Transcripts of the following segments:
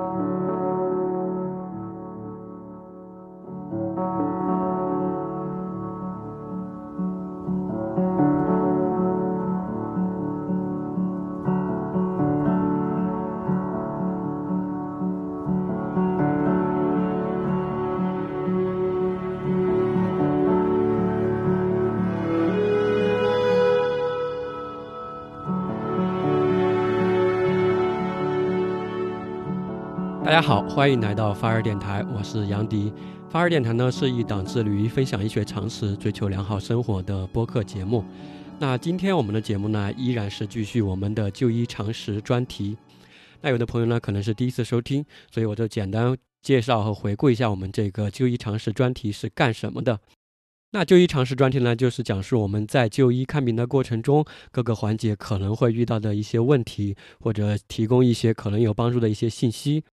大大家好，欢迎来到发热电台，我是杨迪。发热电台呢是一档致力于分享医学常识、追求良好生活的播客节目。那今天我们的节目呢，依然是继续我们的就医常识专题。那有的朋友呢可能是第一次收听，所以我就简单介绍和回顾一下我们这个就医常识专题是干什么的。那就医常识专题呢，就是讲述我们在就医看病的过程中各个环节可能会遇到的一些问题，或者提供一些可能有帮助的一些信息。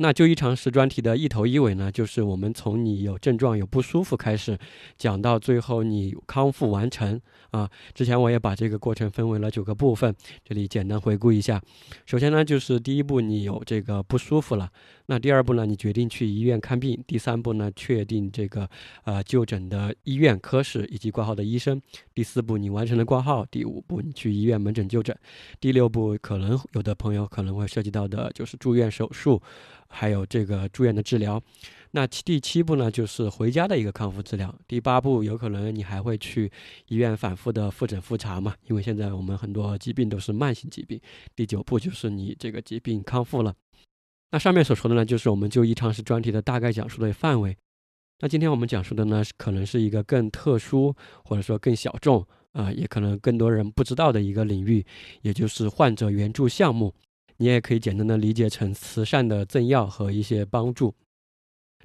那就医常识专题的一头一尾呢，就是我们从你有症状、有不舒服开始，讲到最后你康复完成啊。之前我也把这个过程分为了九个部分，这里简单回顾一下。首先呢，就是第一步你有这个不舒服了，那第二步呢，你决定去医院看病；第三步呢，确定这个呃就诊的医院、科室以及挂号的医生；第四步你完成了挂号；第五步你去医院门诊就诊；第六步可能有的朋友可能会涉及到的就是住院手术。还有这个住院的治疗，那第七步呢，就是回家的一个康复治疗。第八步有可能你还会去医院反复的复诊复查嘛，因为现在我们很多疾病都是慢性疾病。第九步就是你这个疾病康复了。那上面所说的呢，就是我们就医常识专题的大概讲述的范围。那今天我们讲述的呢，可能是一个更特殊或者说更小众啊，也可能更多人不知道的一个领域，也就是患者援助项目。你也可以简单的理解成慈善的赠药和一些帮助。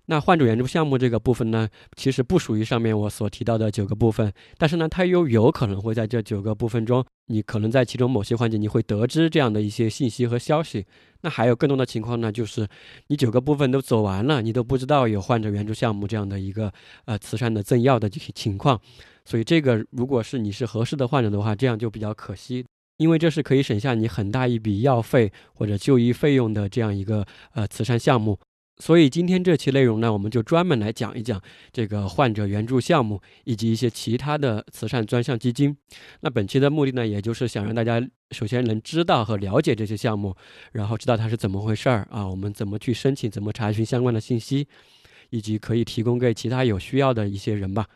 那患者援助项目这个部分呢，其实不属于上面我所提到的九个部分，但是呢，它又有可能会在这九个部分中，你可能在其中某些环节你会得知这样的一些信息和消息。那还有更多的情况呢，就是你九个部分都走完了，你都不知道有患者援助项目这样的一个呃慈善的赠药的情况。所以这个如果是你是合适的患者的话，这样就比较可惜。因为这是可以省下你很大一笔药费或者就医费用的这样一个呃慈善项目，所以今天这期内容呢，我们就专门来讲一讲这个患者援助项目以及一些其他的慈善专项基金。那本期的目的呢，也就是想让大家首先能知道和了解这些项目，然后知道它是怎么回事儿啊，我们怎么去申请，怎么查询相关的信息，以及可以提供给其他有需要的一些人吧。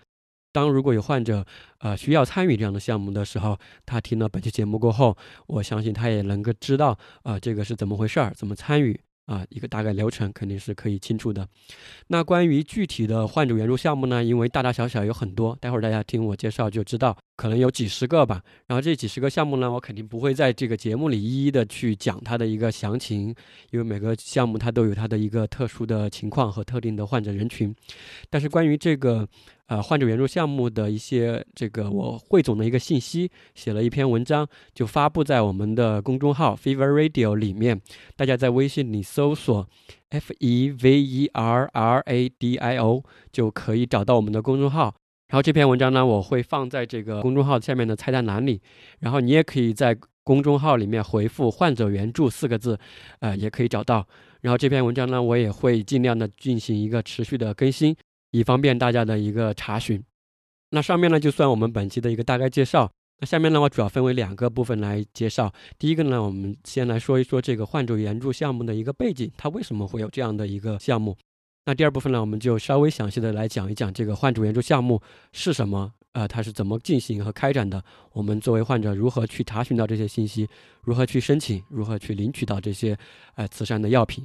当如果有患者，呃，需要参与这样的项目的时候，他听了本期节目过后，我相信他也能够知道，啊，这个是怎么回事儿，怎么参与。啊，一个大概流程肯定是可以清楚的。那关于具体的患者援助项目呢？因为大大小小有很多，待会儿大家听我介绍就知道，可能有几十个吧。然后这几十个项目呢，我肯定不会在这个节目里一一的去讲它的一个详情，因为每个项目它都有它的一个特殊的情况和特定的患者人群。但是关于这个呃患者援助项目的一些这个我汇总的一个信息，写了一篇文章，就发布在我们的公众号 Fever Radio 里面，大家在微信里。搜索 F E V E R R A D I O 就可以找到我们的公众号。然后这篇文章呢，我会放在这个公众号下面的菜单栏里。然后你也可以在公众号里面回复“患者援助”四个字，呃，也可以找到。然后这篇文章呢，我也会尽量的进行一个持续的更新，以方便大家的一个查询。那上面呢，就算我们本期的一个大概介绍。那下面呢，我主要分为两个部分来介绍。第一个呢，我们先来说一说这个患者援助项目的一个背景，它为什么会有这样的一个项目。那第二部分呢，我们就稍微详细的来讲一讲这个患者援助项目是什么，呃，它是怎么进行和开展的。我们作为患者如何去查询到这些信息，如何去申请，如何去领取到这些呃慈善的药品。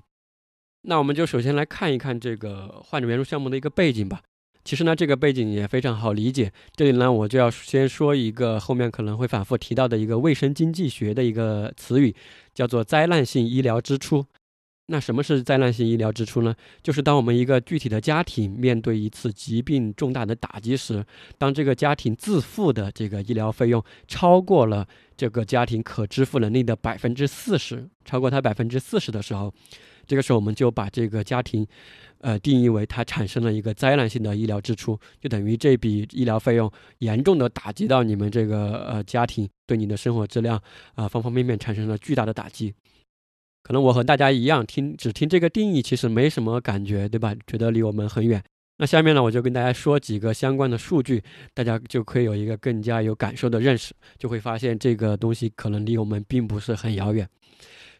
那我们就首先来看一看这个患者援助项目的一个背景吧。其实呢，这个背景也非常好理解。这里呢，我就要先说一个后面可能会反复提到的一个卫生经济学的一个词语，叫做灾难性医疗支出。那什么是灾难性医疗支出呢？就是当我们一个具体的家庭面对一次疾病重大的打击时，当这个家庭自付的这个医疗费用超过了这个家庭可支付能力的百分之四十，超过它百分之四十的时候。这个时候，我们就把这个家庭，呃，定义为它产生了一个灾难性的医疗支出，就等于这笔医疗费用严重的打击到你们这个呃家庭，对你的生活质量啊方方面面产生了巨大的打击。可能我和大家一样，听只听这个定义，其实没什么感觉，对吧？觉得离我们很远。那下面呢，我就跟大家说几个相关的数据，大家就可以有一个更加有感受的认识，就会发现这个东西可能离我们并不是很遥远。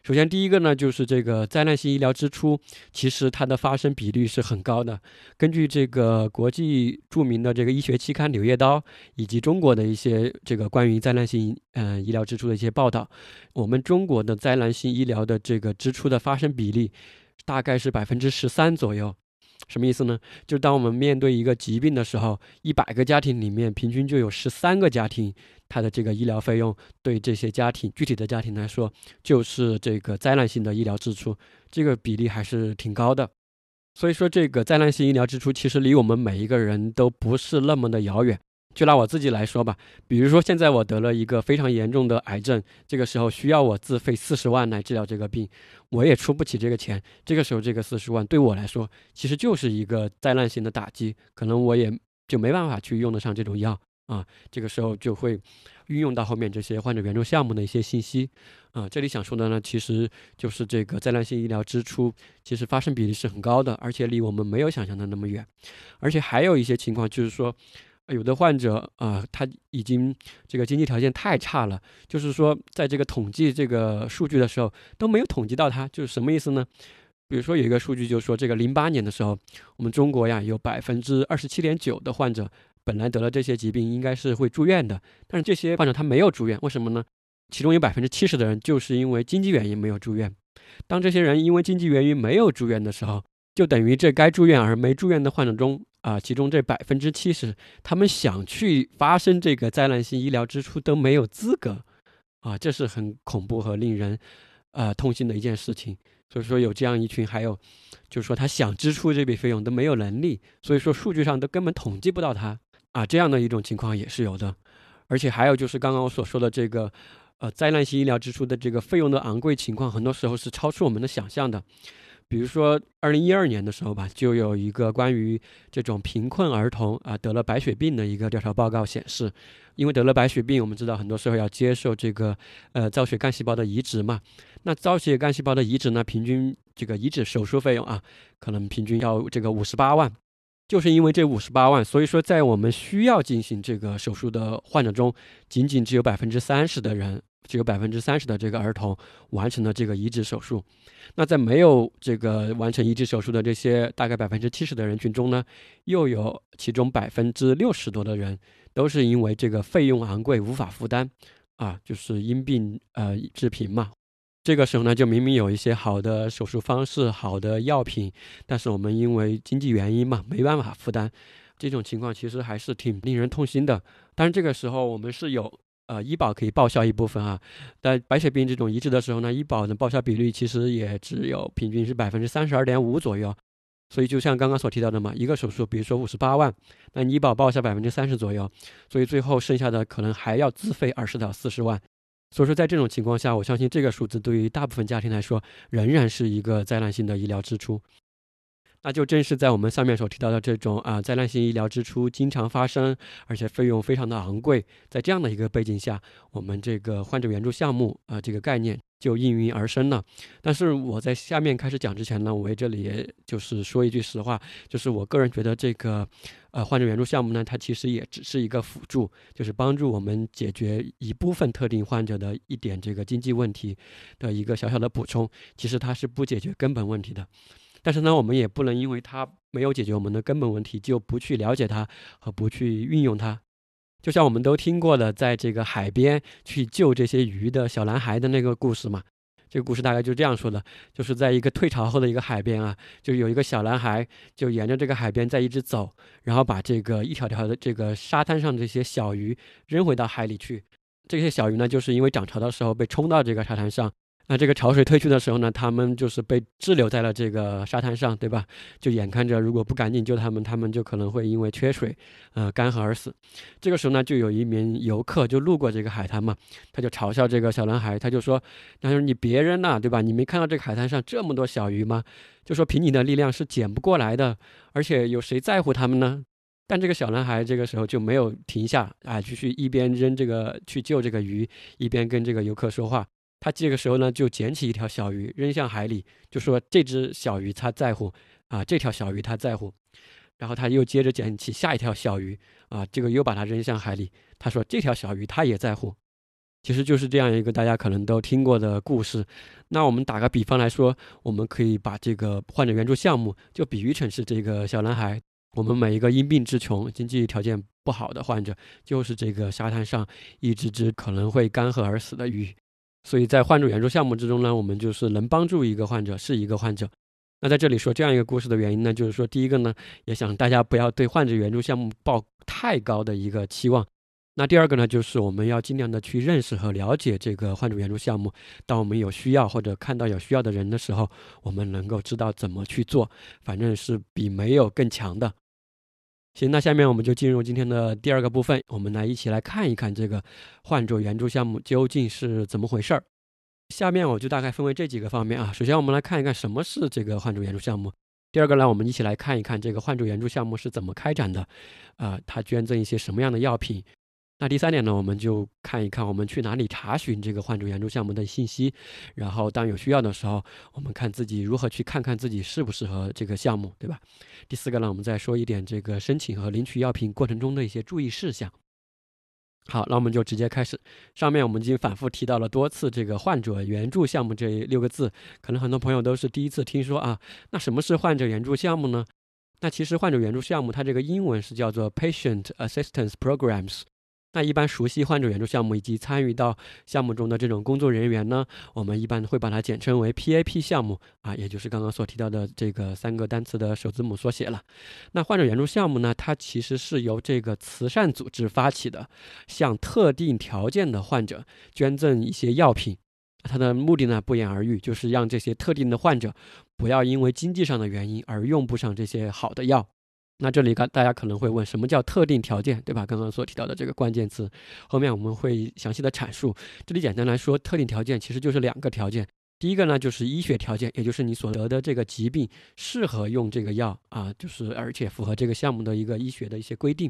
首先，第一个呢，就是这个灾难性医疗支出，其实它的发生比率是很高的。根据这个国际著名的这个医学期刊《柳叶刀》以及中国的一些这个关于灾难性嗯医疗支出的一些报道，我们中国的灾难性医疗的这个支出的发生比例大概是百分之十三左右。什么意思呢？就当我们面对一个疾病的时候，一百个家庭里面平均就有十三个家庭，它的这个医疗费用对这些家庭具体的家庭来说，就是这个灾难性的医疗支出，这个比例还是挺高的。所以说，这个灾难性医疗支出其实离我们每一个人都不是那么的遥远。就拿我自己来说吧，比如说现在我得了一个非常严重的癌症，这个时候需要我自费四十万来治疗这个病，我也出不起这个钱。这个时候这个四十万对我来说，其实就是一个灾难性的打击，可能我也就没办法去用得上这种药啊。这个时候就会运用到后面这些患者援助项目的一些信息啊。这里想说的呢，其实就是这个灾难性医疗支出，其实发生比例是很高的，而且离我们没有想象的那么远，而且还有一些情况就是说。有的患者啊，他已经这个经济条件太差了，就是说，在这个统计这个数据的时候都没有统计到他，就是什么意思呢？比如说有一个数据就是说，这个零八年的时候，我们中国呀有百分之二十七点九的患者本来得了这些疾病应该是会住院的，但是这些患者他没有住院，为什么呢？其中有百分之七十的人就是因为经济原因没有住院。当这些人因为经济原因没有住院的时候，就等于这该住院而没住院的患者中。啊，其中这百分之七十，他们想去发生这个灾难性医疗支出都没有资格，啊，这是很恐怖和令人，呃，痛心的一件事情。所以说有这样一群，还有，就是说他想支出这笔费用都没有能力，所以说数据上都根本统计不到他，啊，这样的一种情况也是有的。而且还有就是刚刚我所说的这个，呃，灾难性医疗支出的这个费用的昂贵情况，很多时候是超出我们的想象的。比如说，二零一二年的时候吧，就有一个关于这种贫困儿童啊得了白血病的一个调查报告显示，因为得了白血病，我们知道很多时候要接受这个呃造血干细胞的移植嘛。那造血干细胞的移植呢，平均这个移植手术费用啊，可能平均要这个五十八万。就是因为这五十八万，所以说在我们需要进行这个手术的患者中，仅仅只有百分之三十的人。只有百分之三十的这个儿童完成了这个移植手术，那在没有这个完成移植手术的这些大概百分之七十的人群中呢，又有其中百分之六十多的人都是因为这个费用昂贵无法负担，啊，就是因病呃致贫嘛。这个时候呢，就明明有一些好的手术方式、好的药品，但是我们因为经济原因嘛，没办法负担。这种情况其实还是挺令人痛心的。但是这个时候我们是有。呃，医保可以报销一部分啊，但白血病这种移植的时候呢，医保的报销比率其实也只有平均是百分之三十二点五左右。所以就像刚刚所提到的嘛，一个手术，比如说五十八万，那医保报销百分之三十左右，所以最后剩下的可能还要自费二十到四十万。所以说在这种情况下，我相信这个数字对于大部分家庭来说，仍然是一个灾难性的医疗支出。那就正是在我们上面所提到的这种啊灾难性医疗支出经常发生，而且费用非常的昂贵，在这样的一个背景下，我们这个患者援助项目啊这个概念就应运而生了。但是我在下面开始讲之前呢，我这里也就是说一句实话，就是我个人觉得这个呃患者援助项目呢，它其实也只是一个辅助，就是帮助我们解决一部分特定患者的一点这个经济问题的一个小小的补充，其实它是不解决根本问题的。但是呢，我们也不能因为它没有解决我们的根本问题，就不去了解它和不去运用它。就像我们都听过的，在这个海边去救这些鱼的小男孩的那个故事嘛。这个故事大概就这样说的：就是在一个退潮后的一个海边啊，就有一个小男孩，就沿着这个海边在一直走，然后把这个一条条的这个沙滩上这些小鱼扔回到海里去。这些小鱼呢，就是因为涨潮的时候被冲到这个沙滩上。那这个潮水退去的时候呢，他们就是被滞留在了这个沙滩上，对吧？就眼看着如果不赶紧救他们，他们就可能会因为缺水，呃，干涸而死。这个时候呢，就有一名游客就路过这个海滩嘛，他就嘲笑这个小男孩，他就说：“他说你别扔了，对吧？你没看到这个海滩上这么多小鱼吗？就说凭你的力量是捡不过来的，而且有谁在乎他们呢？”但这个小男孩这个时候就没有停下，啊，继续一边扔这个去救这个鱼，一边跟这个游客说话。他这个时候呢就捡起一条小鱼扔向海里，就说这只小鱼他在乎啊，这条小鱼他在乎。然后他又接着捡起下一条小鱼啊，这个又把它扔向海里。他说这条小鱼他也在乎。其实就是这样一个大家可能都听过的故事。那我们打个比方来说，我们可以把这个患者援助项目就比喻成是这个小男孩。我们每一个因病致穷、经济条件不好的患者，就是这个沙滩上一只只可能会干涸而死的鱼。所以在患者援助项目之中呢，我们就是能帮助一个患者是一个患者。那在这里说这样一个故事的原因呢，就是说第一个呢，也想大家不要对患者援助项目抱太高的一个期望。那第二个呢，就是我们要尽量的去认识和了解这个患者援助项目。当我们有需要或者看到有需要的人的时候，我们能够知道怎么去做，反正是比没有更强的。行，那下面我们就进入今天的第二个部分，我们来一起来看一看这个患者援助项目究竟是怎么回事儿。下面我就大概分为这几个方面啊。首先，我们来看一看什么是这个患者援助项目。第二个呢，我们一起来看一看这个患者援助项目是怎么开展的，啊，他捐赠一些什么样的药品。那第三点呢，我们就看一看我们去哪里查询这个患者援助项目的信息，然后当有需要的时候，我们看自己如何去看看自己适不适合这个项目，对吧？第四个呢，我们再说一点这个申请和领取药品过程中的一些注意事项。好，那我们就直接开始。上面我们已经反复提到了多次这个患者援助项目这六个字，可能很多朋友都是第一次听说啊。那什么是患者援助项目呢？那其实患者援助项目它这个英文是叫做 Patient Assistance Programs。那一般熟悉患者援助项目以及参与到项目中的这种工作人员呢，我们一般会把它简称为 PAP 项目啊，也就是刚刚所提到的这个三个单词的首字母缩写了。那患者援助项目呢，它其实是由这个慈善组织发起的，向特定条件的患者捐赠一些药品。它的目的呢，不言而喻，就是让这些特定的患者不要因为经济上的原因而用不上这些好的药。那这里，大大家可能会问，什么叫特定条件，对吧？刚刚所提到的这个关键词，后面我们会详细的阐述。这里简单来说，特定条件其实就是两个条件。第一个呢，就是医学条件，也就是你所得的这个疾病适合用这个药啊，就是而且符合这个项目的一个医学的一些规定。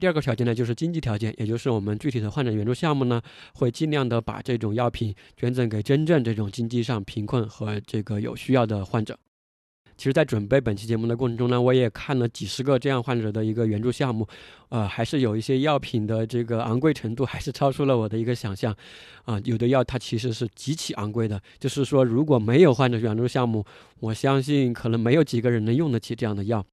第二个条件呢，就是经济条件，也就是我们具体的患者援助项目呢，会尽量的把这种药品捐赠给真正这种经济上贫困和这个有需要的患者。其实，在准备本期节目的过程中呢，我也看了几十个这样患者的一个援助项目，呃，还是有一些药品的这个昂贵程度，还是超出了我的一个想象，啊，有的药它其实是极其昂贵的，就是说如果没有患者援助项目，我相信可能没有几个人能用得起这样的药。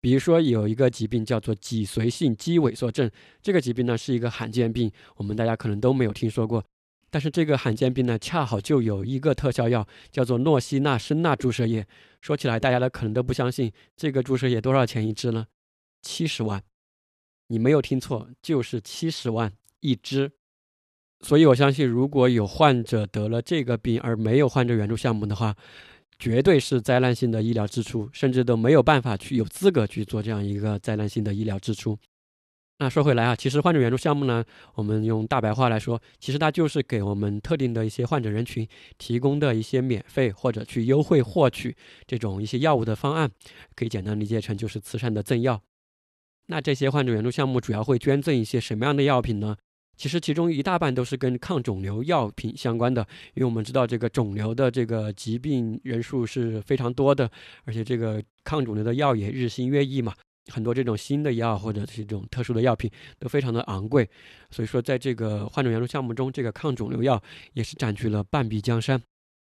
比如说有一个疾病叫做脊髓性肌萎缩症，这个疾病呢是一个罕见病，我们大家可能都没有听说过。但是这个罕见病呢，恰好就有一个特效药，叫做诺西那生钠注射液。说起来，大家呢可能都不相信，这个注射液多少钱一支呢？七十万，你没有听错，就是七十万一支。所以我相信，如果有患者得了这个病而没有患者援助项目的话，绝对是灾难性的医疗支出，甚至都没有办法去有资格去做这样一个灾难性的医疗支出。那说回来啊，其实患者援助项目呢，我们用大白话来说，其实它就是给我们特定的一些患者人群提供的一些免费或者去优惠获取这种一些药物的方案，可以简单理解成就是慈善的赠药。那这些患者援助项目主要会捐赠一些什么样的药品呢？其实其中一大半都是跟抗肿瘤药品相关的，因为我们知道这个肿瘤的这个疾病人数是非常多的，而且这个抗肿瘤的药也日新月异嘛。很多这种新的药或者是这种特殊的药品都非常的昂贵，所以说在这个患者援助项目中，这个抗肿瘤药也是占据了半壁江山。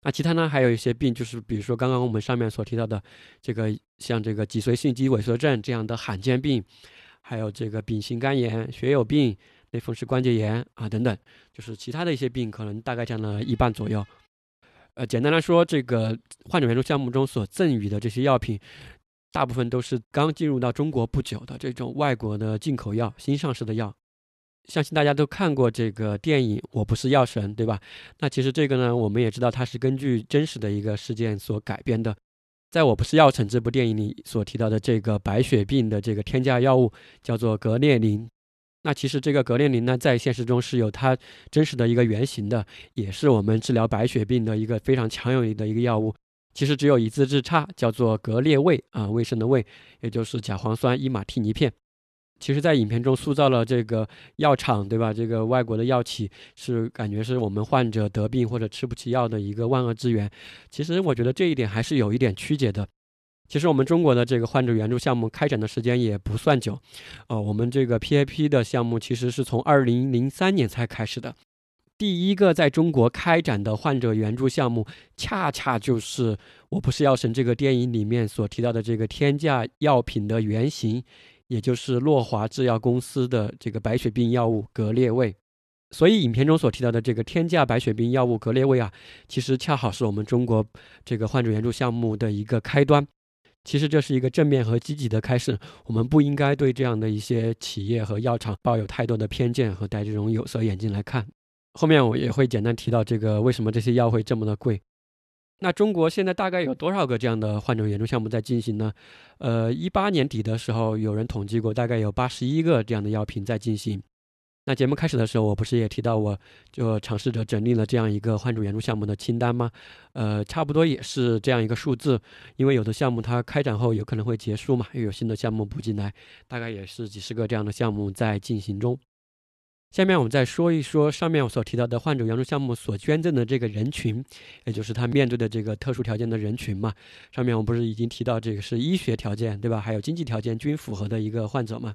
那其他呢，还有一些病，就是比如说刚刚我们上面所提到的这个像这个脊髓性肌萎缩症这样的罕见病，还有这个丙型肝炎、血友病、类风湿关节炎啊等等，就是其他的一些病，可能大概占了一半左右。呃，简单来说，这个患者援助项目中所赠予的这些药品。大部分都是刚进入到中国不久的这种外国的进口药、新上市的药。相信大家都看过这个电影《我不是药神》，对吧？那其实这个呢，我们也知道它是根据真实的一个事件所改编的。在我不是药神这部电影里所提到的这个白血病的这个天价药物叫做格列宁。那其实这个格列宁呢，在现实中是有它真实的一个原型的，也是我们治疗白血病的一个非常强有力的一个药物。其实只有一字之差，叫做格列卫啊，卫生的卫，也就是甲磺酸伊马替尼片。其实，在影片中塑造了这个药厂，对吧？这个外国的药企是感觉是我们患者得病或者吃不起药的一个万恶之源。其实，我觉得这一点还是有一点曲解的。其实，我们中国的这个患者援助项目开展的时间也不算久，呃，我们这个 PAP 的项目其实是从二零零三年才开始的。第一个在中国开展的患者援助项目，恰恰就是《我不是药神》这个电影里面所提到的这个天价药品的原型。也就是诺华制药公司的这个白血病药物格列卫，所以影片中所提到的这个天价白血病药物格列卫啊，其实恰好是我们中国这个患者援助项目的一个开端。其实这是一个正面和积极的开始，我们不应该对这样的一些企业和药厂抱有太多的偏见和戴这种有色眼镜来看。后面我也会简单提到这个为什么这些药会这么的贵。那中国现在大概有多少个这样的患者援助项目在进行呢？呃，一八年底的时候，有人统计过，大概有八十一个这样的药品在进行。那节目开始的时候，我不是也提到，我就尝试着整理了这样一个患者援助项目的清单吗？呃，差不多也是这样一个数字，因为有的项目它开展后有可能会结束嘛，又有新的项目补进来，大概也是几十个这样的项目在进行中。下面我们再说一说上面我所提到的患者援助项目所捐赠的这个人群，也就是他面对的这个特殊条件的人群嘛。上面我们不是已经提到这个是医学条件对吧？还有经济条件均符合的一个患者嘛？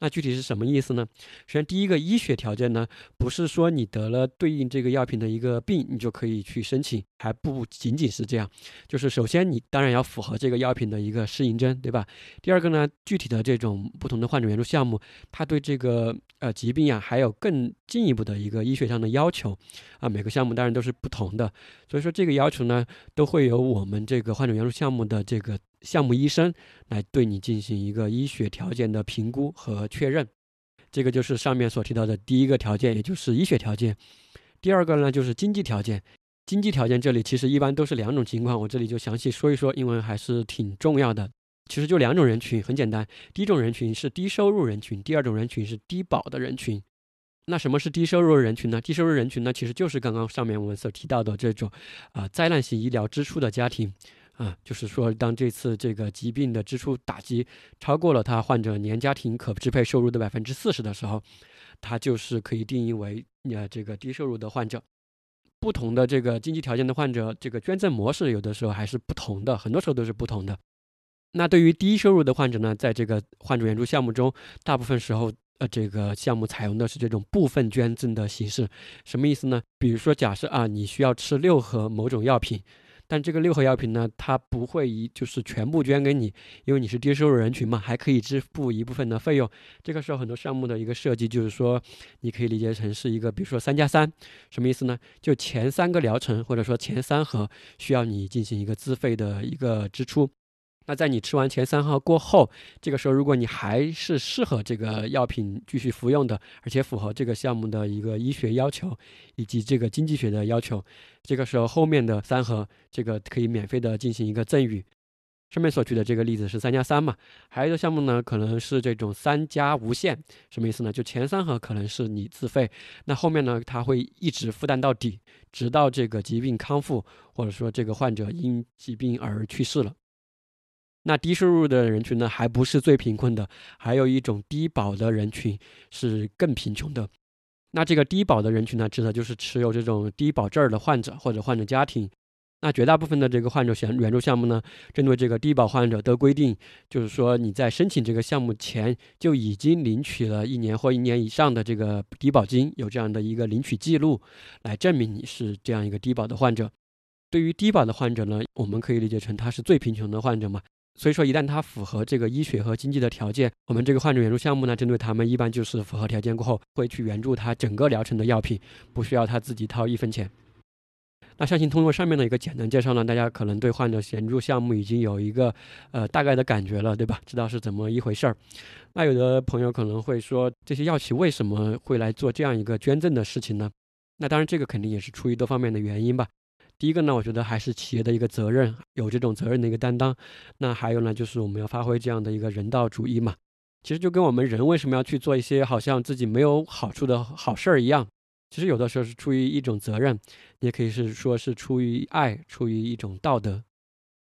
那具体是什么意思呢？首先第一个医学条件呢，不是说你得了对应这个药品的一个病，你就可以去申请，还不仅仅是这样，就是首先你当然要符合这个药品的一个适应症对吧？第二个呢，具体的这种不同的患者援助项目，它对这个呃疾病呀，还有更进一步的一个医学上的要求，啊，每个项目当然都是不同的，所以说这个要求呢，都会由我们这个患者援助项目的这个项目医生来对你进行一个医学条件的评估和确认。这个就是上面所提到的第一个条件，也就是医学条件。第二个呢，就是经济条件。经济条件这里其实一般都是两种情况，我这里就详细说一说，因为还是挺重要的。其实就两种人群，很简单。第一种人群是低收入人群，第二种人群是低保的人群。那什么是低收入人群呢？低收入人群呢，其实就是刚刚上面我们所提到的这种，啊，灾难性医疗支出的家庭，啊，就是说当这次这个疾病的支出打击超过了他患者年家庭可支配收入的百分之四十的时候，他就是可以定义为呃这个低收入的患者。不同的这个经济条件的患者，这个捐赠模式有的时候还是不同的，很多时候都是不同的。那对于低收入的患者呢，在这个患者援助项目中，大部分时候，呃，这个项目采用的是这种部分捐赠的形式。什么意思呢？比如说，假设啊，你需要吃六盒某种药品。但这个六盒药品呢，它不会一就是全部捐给你，因为你是低收入人群嘛，还可以支付一部分的费用。这个时候很多项目的一个设计就是说，你可以理解成是一个，比如说三加三，什么意思呢？就前三个疗程或者说前三盒需要你进行一个自费的一个支出。那在你吃完前三号过后，这个时候如果你还是适合这个药品继续服用的，而且符合这个项目的一个医学要求以及这个经济学的要求，这个时候后面的三盒这个可以免费的进行一个赠与。上面所举的这个例子是三加三嘛？还有一个项目呢，可能是这种三加无限，什么意思呢？就前三盒可能是你自费，那后面呢，他会一直负担到底，直到这个疾病康复，或者说这个患者因疾病而去世了。那低收入的人群呢，还不是最贫困的，还有一种低保的人群是更贫穷的。那这个低保的人群呢，指的就是持有这种低保证儿的患者或者患者家庭。那绝大部分的这个患者援援助项目呢，针对这个低保患者都规定，就是说你在申请这个项目前就已经领取了一年或一年以上的这个低保金，有这样的一个领取记录，来证明你是这样一个低保的患者。对于低保的患者呢，我们可以理解成他是最贫穷的患者嘛。所以说，一旦他符合这个医学和经济的条件，我们这个患者援助项目呢，针对他们一般就是符合条件过后，会去援助他整个疗程的药品，不需要他自己掏一分钱。那相信通过上面的一个简单介绍呢，大家可能对患者援助项目已经有一个呃大概的感觉了，对吧？知道是怎么一回事儿。那有的朋友可能会说，这些药企为什么会来做这样一个捐赠的事情呢？那当然，这个肯定也是出于多方面的原因吧。第一个呢，我觉得还是企业的一个责任，有这种责任的一个担当。那还有呢，就是我们要发挥这样的一个人道主义嘛。其实就跟我们人为什么要去做一些好像自己没有好处的好事儿一样，其实有的时候是出于一种责任，也可以是说是出于爱，出于一种道德。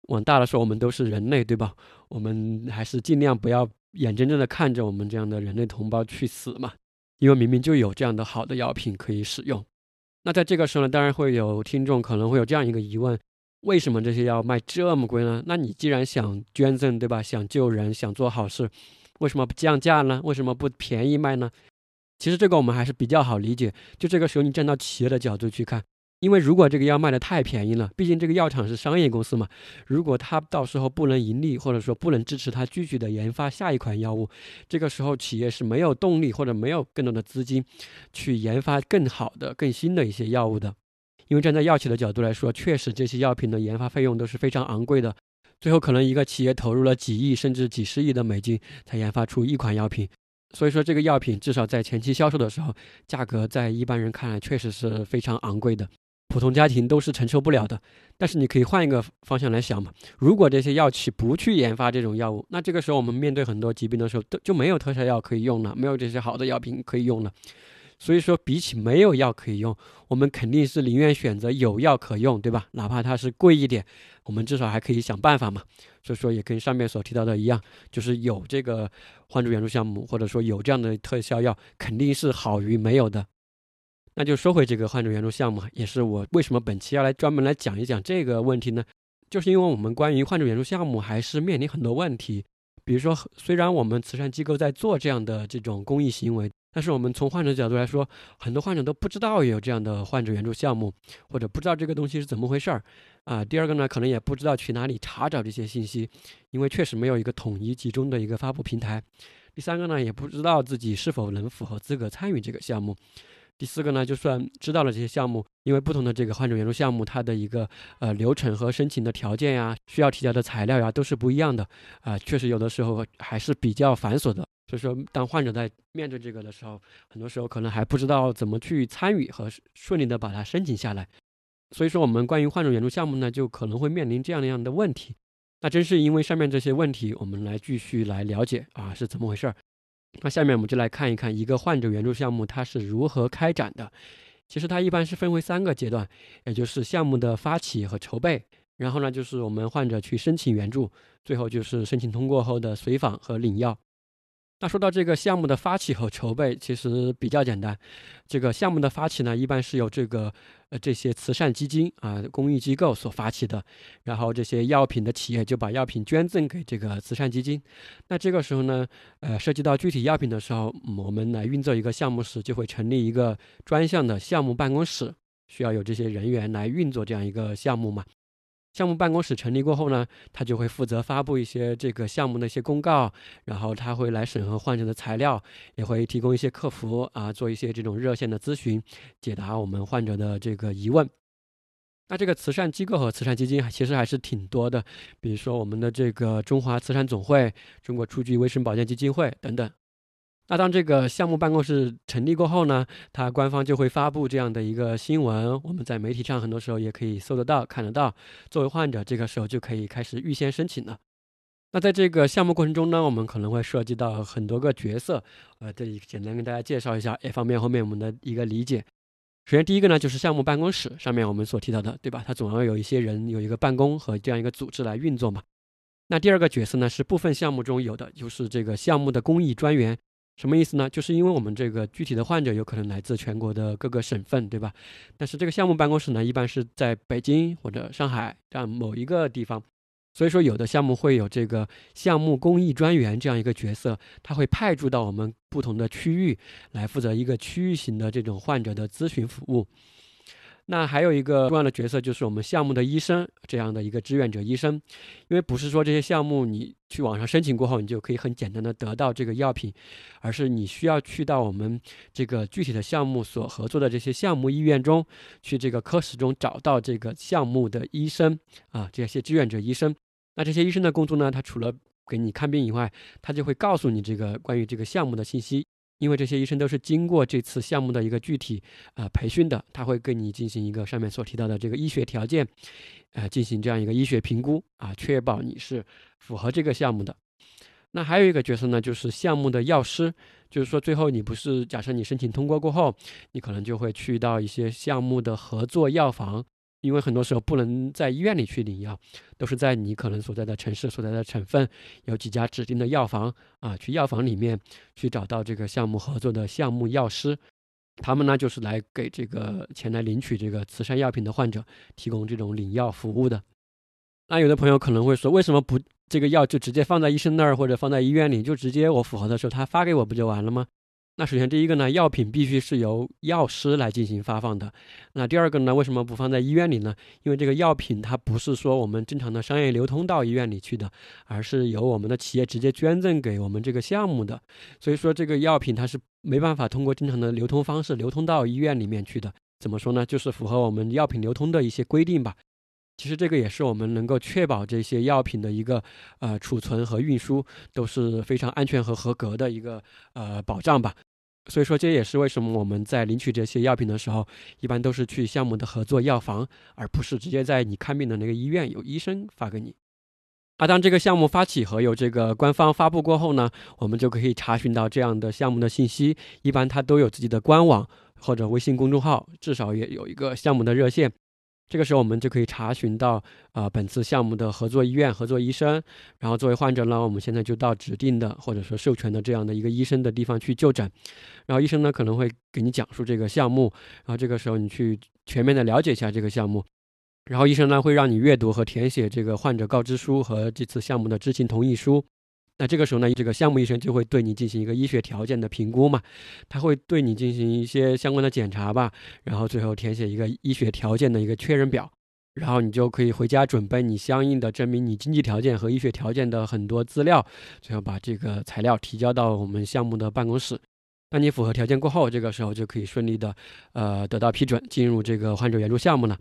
往大了说，我们都是人类，对吧？我们还是尽量不要眼睁睁的看着我们这样的人类同胞去死嘛？因为明明就有这样的好的药品可以使用。那在这个时候呢，当然会有听众可能会有这样一个疑问：为什么这些药卖这么贵呢？那你既然想捐赠，对吧？想救人，想做好事，为什么不降价呢？为什么不便宜卖呢？其实这个我们还是比较好理解。就这个时候，你站到企业的角度去看。因为如果这个药卖的太便宜了，毕竟这个药厂是商业公司嘛，如果他到时候不能盈利，或者说不能支持他继续的研发下一款药物，这个时候企业是没有动力或者没有更多的资金去研发更好的、更新的一些药物的。因为站在药企的角度来说，确实这些药品的研发费用都是非常昂贵的，最后可能一个企业投入了几亿甚至几十亿的美金才研发出一款药品，所以说这个药品至少在前期销售的时候，价格在一般人看来确实是非常昂贵的。普通家庭都是承受不了的，但是你可以换一个方向来想嘛。如果这些药企不去研发这种药物，那这个时候我们面对很多疾病的时候，都就没有特效药可以用了，没有这些好的药品可以用了。所以说，比起没有药可以用，我们肯定是宁愿选择有药可用，对吧？哪怕它是贵一点，我们至少还可以想办法嘛。所以说，也跟上面所提到的一样，就是有这个患者援助项目，或者说有这样的特效药，肯定是好于没有的。那就说回这个患者援助项目，也是我为什么本期要来专门来讲一讲这个问题呢？就是因为我们关于患者援助项目还是面临很多问题。比如说，虽然我们慈善机构在做这样的这种公益行为，但是我们从患者角度来说，很多患者都不知道有这样的患者援助项目，或者不知道这个东西是怎么回事儿啊。第二个呢，可能也不知道去哪里查找这些信息，因为确实没有一个统一集中的一个发布平台。第三个呢，也不知道自己是否能符合资格参与这个项目。第四个呢，就算知道了这些项目，因为不同的这个患者援助项目，它的一个呃流程和申请的条件呀，需要提交的材料呀，都是不一样的啊。确实有的时候还是比较繁琐的。所以说，当患者在面对这个的时候，很多时候可能还不知道怎么去参与和顺利的把它申请下来。所以说，我们关于患者援助项目呢，就可能会面临这样那样的问题。那正是因为上面这些问题，我们来继续来了解啊是怎么回事儿。那下面我们就来看一看一个患者援助项目它是如何开展的。其实它一般是分为三个阶段，也就是项目的发起和筹备，然后呢就是我们患者去申请援助，最后就是申请通过后的随访和领药。那说到这个项目的发起和筹备，其实比较简单。这个项目的发起呢，一般是由这个呃这些慈善基金啊、公益机构所发起的，然后这些药品的企业就把药品捐赠给这个慈善基金。那这个时候呢，呃，涉及到具体药品的时候，我们来运作一个项目时，就会成立一个专项的项目办公室，需要有这些人员来运作这样一个项目嘛。项目办公室成立过后呢，他就会负责发布一些这个项目的一些公告，然后他会来审核患者的材料，也会提供一些客服啊，做一些这种热线的咨询，解答我们患者的这个疑问。那这个慈善机构和慈善基金其实还是挺多的，比如说我们的这个中华慈善总会、中国初级卫生保健基金会等等。那当这个项目办公室成立过后呢，它官方就会发布这样的一个新闻，我们在媒体上很多时候也可以搜得到、看得到。作为患者，这个时候就可以开始预先申请了。那在这个项目过程中呢，我们可能会涉及到很多个角色，呃，这里简单跟大家介绍一下，也方便后面我们的一个理解。首先，第一个呢就是项目办公室，上面我们所提到的，对吧？它总要有一些人有一个办公和这样一个组织来运作嘛。那第二个角色呢是部分项目中有的，就是这个项目的公益专员。什么意思呢？就是因为我们这个具体的患者有可能来自全国的各个省份，对吧？但是这个项目办公室呢，一般是在北京或者上海这样某一个地方，所以说有的项目会有这个项目公益专员这样一个角色，他会派驻到我们不同的区域来负责一个区域型的这种患者的咨询服务。那还有一个重要的角色就是我们项目的医生这样的一个志愿者医生，因为不是说这些项目你去网上申请过后，你就可以很简单的得到这个药品，而是你需要去到我们这个具体的项目所合作的这些项目医院中去这个科室中找到这个项目的医生啊，这些志愿者医生。那这些医生的工作呢，他除了给你看病以外，他就会告诉你这个关于这个项目的信息。因为这些医生都是经过这次项目的一个具体啊培训的，他会跟你进行一个上面所提到的这个医学条件，呃，进行这样一个医学评估啊，确保你是符合这个项目的。那还有一个角色呢，就是项目的药师，就是说最后你不是假设你申请通过过后，你可能就会去到一些项目的合作药房因为很多时候不能在医院里去领药，都是在你可能所在的城市所在的省份有几家指定的药房啊，去药房里面去找到这个项目合作的项目药师，他们呢就是来给这个前来领取这个慈善药品的患者提供这种领药服务的。那有的朋友可能会说，为什么不这个药就直接放在医生那儿或者放在医院里，就直接我符合的时候他发给我不就完了吗？那首先第一个呢，药品必须是由药师来进行发放的。那第二个呢，为什么不放在医院里呢？因为这个药品它不是说我们正常的商业流通到医院里去的，而是由我们的企业直接捐赠给我们这个项目的。所以说这个药品它是没办法通过正常的流通方式流通到医院里面去的。怎么说呢？就是符合我们药品流通的一些规定吧。其实这个也是我们能够确保这些药品的一个呃储存和运输都是非常安全和合格的一个呃保障吧。所以说这也是为什么我们在领取这些药品的时候，一般都是去项目的合作药房，而不是直接在你看病的那个医院有医生发给你。而当这个项目发起和有这个官方发布过后呢，我们就可以查询到这样的项目的信息，一般它都有自己的官网或者微信公众号，至少也有一个项目的热线。这个时候，我们就可以查询到，呃，本次项目的合作医院、合作医生。然后作为患者呢，我们现在就到指定的或者说授权的这样的一个医生的地方去就诊。然后医生呢可能会给你讲述这个项目，然后这个时候你去全面的了解一下这个项目。然后医生呢会让你阅读和填写这个患者告知书和这次项目的知情同意书。那这个时候呢，这个项目医生就会对你进行一个医学条件的评估嘛，他会对你进行一些相关的检查吧，然后最后填写一个医学条件的一个确认表，然后你就可以回家准备你相应的证明你经济条件和医学条件的很多资料，最后把这个材料提交到我们项目的办公室。当你符合条件过后，这个时候就可以顺利的呃得到批准，进入这个患者援助项目了。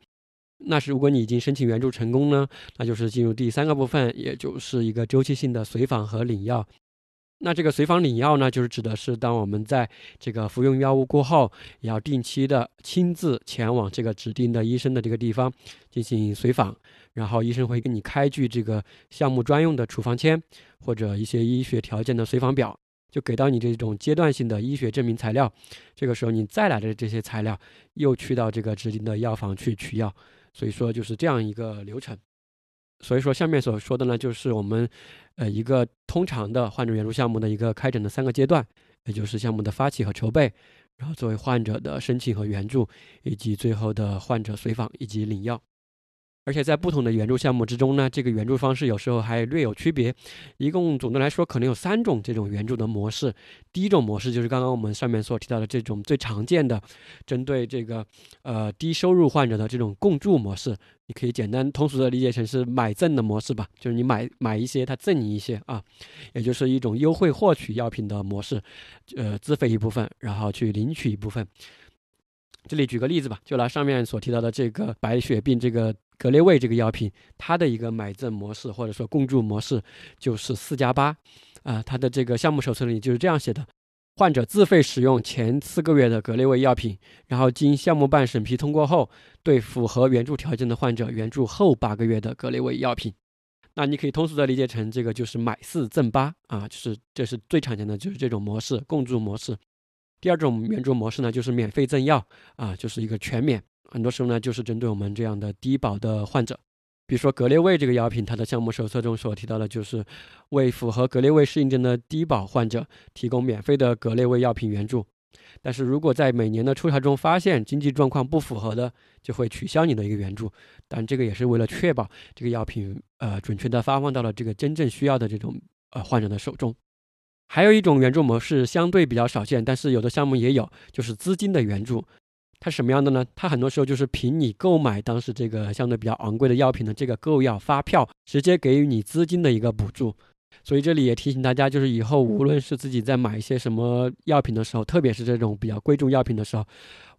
那是如果你已经申请援助成功呢，那就是进入第三个部分，也就是一个周期性的随访和领药。那这个随访领药呢，就是指的是当我们在这个服用药物过后，也要定期的亲自前往这个指定的医生的这个地方进行随访，然后医生会给你开具这个项目专用的处方签或者一些医学条件的随访表，就给到你这种阶段性的医学证明材料。这个时候你再来的这些材料，又去到这个指定的药房去取药。所以说就是这样一个流程，所以说下面所说的呢，就是我们呃一个通常的患者援助项目的一个开展的三个阶段，也就是项目的发起和筹备，然后作为患者的申请和援助，以及最后的患者随访以及领药。而且在不同的援助项目之中呢，这个援助方式有时候还略有区别。一共总的来说，可能有三种这种援助的模式。第一种模式就是刚刚我们上面所提到的这种最常见的，针对这个呃低收入患者的这种共助模式。你可以简单通俗的理解成是买赠的模式吧，就是你买买一些，他赠你一些啊，也就是一种优惠获取药品的模式。呃，自费一部分，然后去领取一部分。这里举个例子吧，就拿上面所提到的这个白血病这个。格列卫这个药品，它的一个买赠模式或者说共助模式就是四加八，啊，它的这个项目手册里就是这样写的：患者自费使用前四个月的格列卫药品，然后经项目办审批通过后，对符合援助条件的患者援助后八个月的格列卫药品。那你可以通俗的理解成这个就是买四赠八啊，就是这是最常见的就是这种模式共助模式。第二种援助模式呢，就是免费赠药啊，就是一个全免。很多时候呢，就是针对我们这样的低保的患者，比如说格列卫这个药品，它的项目手册中所提到的，就是为符合格列卫适应症的低保患者提供免费的格列卫药品援助。但是如果在每年的抽查中发现经济状况不符合的，就会取消你的一个援助。但这个也是为了确保这个药品呃准确的发放到了这个真正需要的这种呃患者的手中。还有一种援助模式相对比较少见，但是有的项目也有，就是资金的援助。它什么样的呢？它很多时候就是凭你购买当时这个相对比较昂贵的药品的这个购药发票，直接给予你资金的一个补助。所以这里也提醒大家，就是以后无论是自己在买一些什么药品的时候，特别是这种比较贵重药品的时候，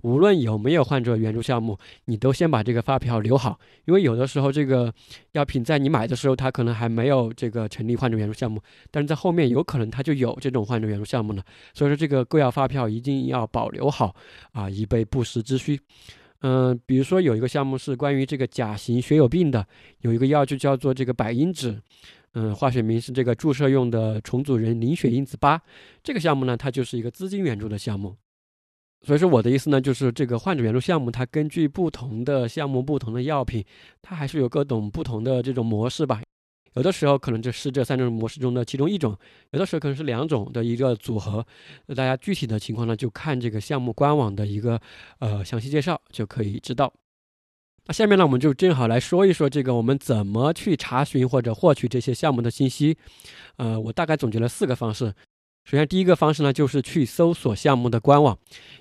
无论有没有患者援助项目，你都先把这个发票留好，因为有的时候这个药品在你买的时候，它可能还没有这个成立患者援助项目，但是在后面有可能它就有这种患者援助项目了。所以说这个购药发票一定要保留好啊，以备不时之需。嗯，比如说有一个项目是关于这个甲型血友病的，有一个药就叫做这个百因酯。嗯，化学名是这个注射用的重组人凝血因子八，这个项目呢，它就是一个资金援助的项目。所以说我的意思呢，就是这个患者援助项目，它根据不同的项目、不同的药品，它还是有各种不同的这种模式吧。有的时候可能就是这三种模式中的其中一种，有的时候可能是两种的一个组合。那大家具体的情况呢，就看这个项目官网的一个呃详细介绍就可以知道。那下面呢，我们就正好来说一说这个我们怎么去查询或者获取这些项目的信息。呃，我大概总结了四个方式。首先，第一个方式呢，就是去搜索项目的官网，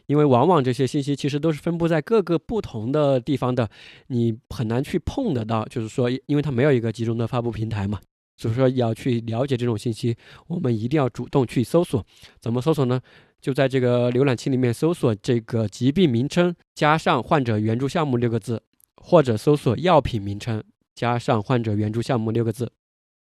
因为往往这些信息其实都是分布在各个不同的地方的，你很难去碰得到。就是说，因为它没有一个集中的发布平台嘛，所以说要去了解这种信息，我们一定要主动去搜索。怎么搜索呢？就在这个浏览器里面搜索这个疾病名称加上患者援助项目六个字，或者搜索药品名称加上患者援助项目六个字。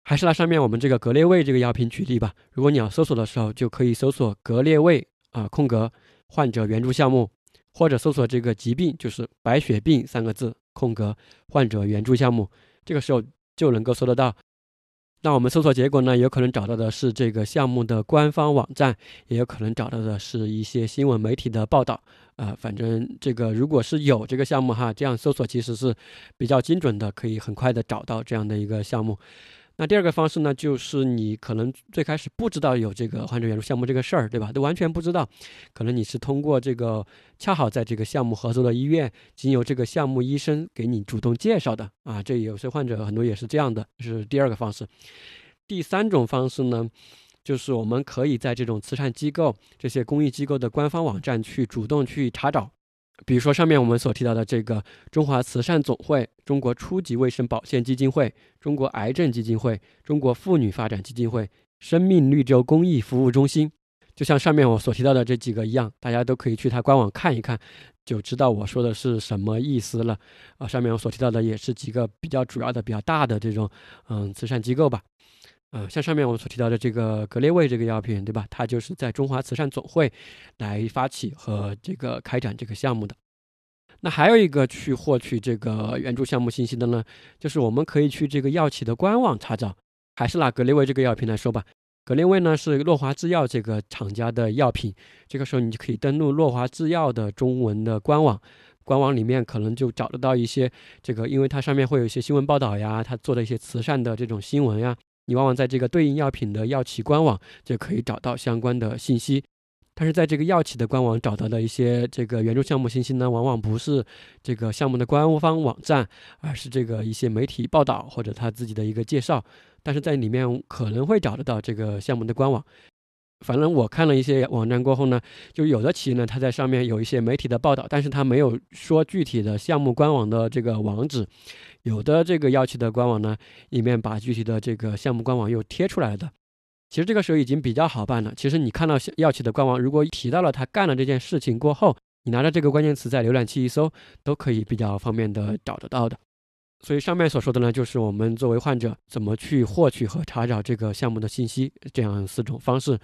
还是拿上面我们这个格列卫这个药品举例吧。如果你要搜索的时候，就可以搜索格列卫啊空格患者援助项目，或者搜索这个疾病，就是白血病三个字空格患者援助项目，这个时候就能够搜得到。那我们搜索结果呢，有可能找到的是这个项目的官方网站，也有可能找到的是一些新闻媒体的报道。啊，反正这个如果是有这个项目哈，这样搜索其实是比较精准的，可以很快的找到这样的一个项目。那第二个方式呢，就是你可能最开始不知道有这个患者援助项目这个事儿，对吧？都完全不知道，可能你是通过这个恰好在这个项目合作的医院，经由这个项目医生给你主动介绍的啊。这有些患者很多也是这样的，是第二个方式。第三种方式呢，就是我们可以在这种慈善机构、这些公益机构的官方网站去主动去查找。比如说上面我们所提到的这个中华慈善总会、中国初级卫生保健基金会、中国癌症基金会、中国妇女发展基金会、生命绿洲公益服务中心，就像上面我所提到的这几个一样，大家都可以去它官网看一看，就知道我说的是什么意思了。啊，上面我所提到的也是几个比较主要的、比较大的这种嗯慈善机构吧。呃，像上面我们所提到的这个格列卫这个药品，对吧？它就是在中华慈善总会来发起和这个开展这个项目的。那还有一个去获取这个援助项目信息的呢，就是我们可以去这个药企的官网查找。还是拿格列卫这个药品来说吧，格列卫呢是诺华制药这个厂家的药品。这个时候你就可以登录诺华制药的中文的官网，官网里面可能就找得到一些这个，因为它上面会有一些新闻报道呀，它做的一些慈善的这种新闻呀。你往往在这个对应药品的药企官网就可以找到相关的信息，但是在这个药企的官网找到的一些这个援助项目信息呢，往往不是这个项目的官方网站，而是这个一些媒体报道或者他自己的一个介绍，但是在里面可能会找得到这个项目的官网。反正我看了一些网站过后呢，就有的企业呢，它在上面有一些媒体的报道，但是它没有说具体的项目官网的这个网址；有的这个药企的官网呢，里面把具体的这个项目官网又贴出来的。其实这个时候已经比较好办了。其实你看到药企的官网，如果提到了他干了这件事情过后，你拿着这个关键词在浏览器一搜，都可以比较方便的找得到的。所以上面所说的呢，就是我们作为患者怎么去获取和查找这个项目的信息，这样四种方式。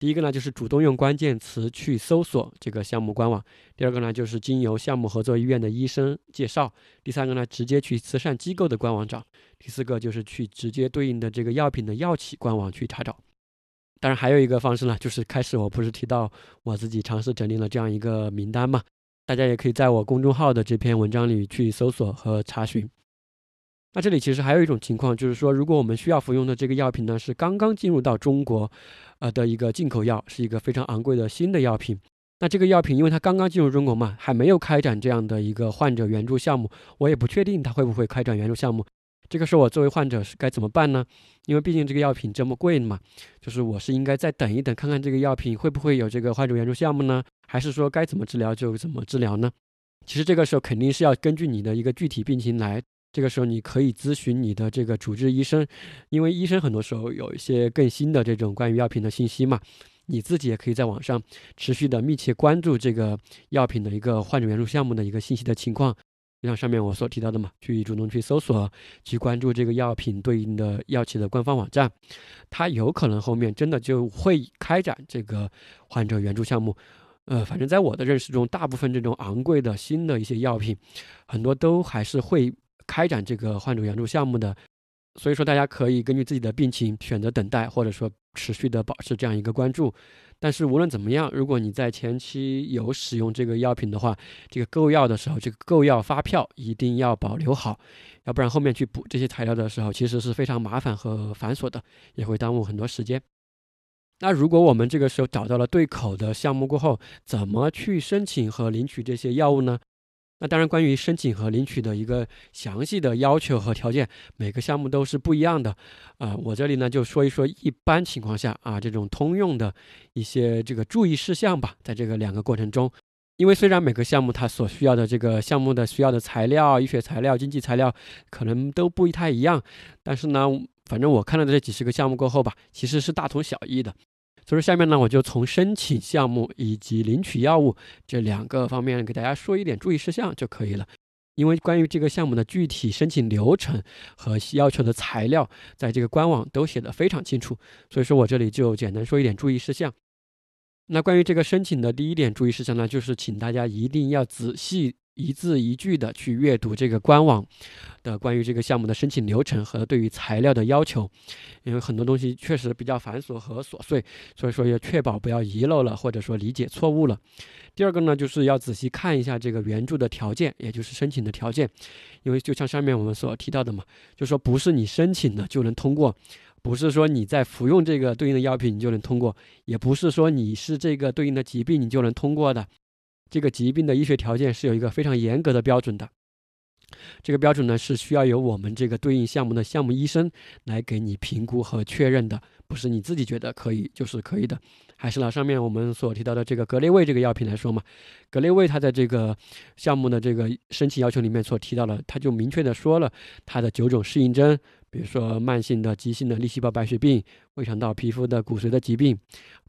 第一个呢，就是主动用关键词去搜索这个项目官网；第二个呢，就是经由项目合作医院的医生介绍；第三个呢，直接去慈善机构的官网找；第四个就是去直接对应的这个药品的药企官网去查找。当然，还有一个方式呢，就是开始我不是提到我自己尝试整理了这样一个名单嘛？大家也可以在我公众号的这篇文章里去搜索和查询。那这里其实还有一种情况，就是说，如果我们需要服用的这个药品呢，是刚刚进入到中国，呃的一个进口药，是一个非常昂贵的新的药品。那这个药品，因为它刚刚进入中国嘛，还没有开展这样的一个患者援助项目，我也不确定它会不会开展援助项目。这个时候，我作为患者是该怎么办呢？因为毕竟这个药品这么贵嘛，就是我是应该再等一等，看看这个药品会不会有这个患者援助项目呢？还是说该怎么治疗就怎么治疗呢？其实这个时候肯定是要根据你的一个具体病情来。这个时候，你可以咨询你的这个主治医生，因为医生很多时候有一些更新的这种关于药品的信息嘛。你自己也可以在网上持续的密切关注这个药品的一个患者援助项目的一个信息的情况，就像上面我所提到的嘛，去主动去搜索，去关注这个药品对应的药企的官方网站，它有可能后面真的就会开展这个患者援助项目。呃，反正在我的认识中，大部分这种昂贵的新的一些药品，很多都还是会。开展这个患者援助项目的，所以说大家可以根据自己的病情选择等待，或者说持续的保持这样一个关注。但是无论怎么样，如果你在前期有使用这个药品的话，这个购药的时候，这个购药发票一定要保留好，要不然后面去补这些材料的时候，其实是非常麻烦和繁琐的，也会耽误很多时间。那如果我们这个时候找到了对口的项目过后，怎么去申请和领取这些药物呢？那当然，关于申请和领取的一个详细的要求和条件，每个项目都是不一样的。啊，我这里呢就说一说一般情况下啊这种通用的一些这个注意事项吧。在这个两个过程中，因为虽然每个项目它所需要的这个项目的需要的材料、医学材料、经济材料可能都不太一样，但是呢，反正我看了这几十个项目过后吧，其实是大同小异的。所以下面呢，我就从申请项目以及领取药物这两个方面给大家说一点注意事项就可以了。因为关于这个项目的具体申请流程和要求的材料，在这个官网都写的非常清楚，所以说我这里就简单说一点注意事项。那关于这个申请的第一点注意事项呢，就是请大家一定要仔细。一字一句的去阅读这个官网的关于这个项目的申请流程和对于材料的要求，因为很多东西确实比较繁琐和琐碎，所以说要确保不要遗漏了或者说理解错误了。第二个呢，就是要仔细看一下这个援助的条件，也就是申请的条件，因为就像上面我们所提到的嘛，就说不是你申请的就能通过，不是说你在服用这个对应的药品你就能通过，也不是说你是这个对应的疾病你就能通过的。这个疾病的医学条件是有一个非常严格的标准的，这个标准呢是需要由我们这个对应项目的项目医生来给你评估和确认的，不是你自己觉得可以就是可以的。还是拿上面我们所提到的这个格列卫这个药品来说嘛，格列卫它在这个项目的这个申请要求里面所提到了，它就明确的说了它的九种适应症。比如说慢性的、急性的粒细胞白血病、胃肠道、皮肤的、骨髓的疾病，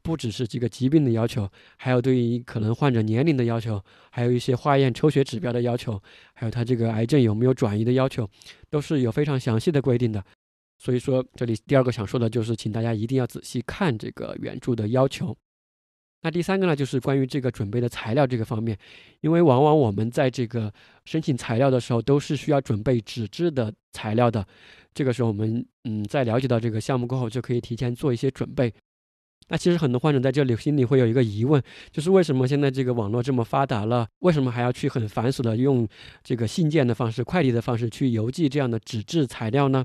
不只是这个疾病的要求，还有对于可能患者年龄的要求，还有一些化验抽血指标的要求，还有他这个癌症有没有转移的要求，都是有非常详细的规定的。所以说，这里第二个想说的就是，请大家一定要仔细看这个援助的要求。那第三个呢，就是关于这个准备的材料这个方面，因为往往我们在这个申请材料的时候，都是需要准备纸质的材料的。这个时候，我们嗯，在了解到这个项目过后，就可以提前做一些准备。那其实很多患者在这里心里会有一个疑问，就是为什么现在这个网络这么发达了，为什么还要去很繁琐的用这个信件的方式、快递的方式去邮寄这样的纸质材料呢？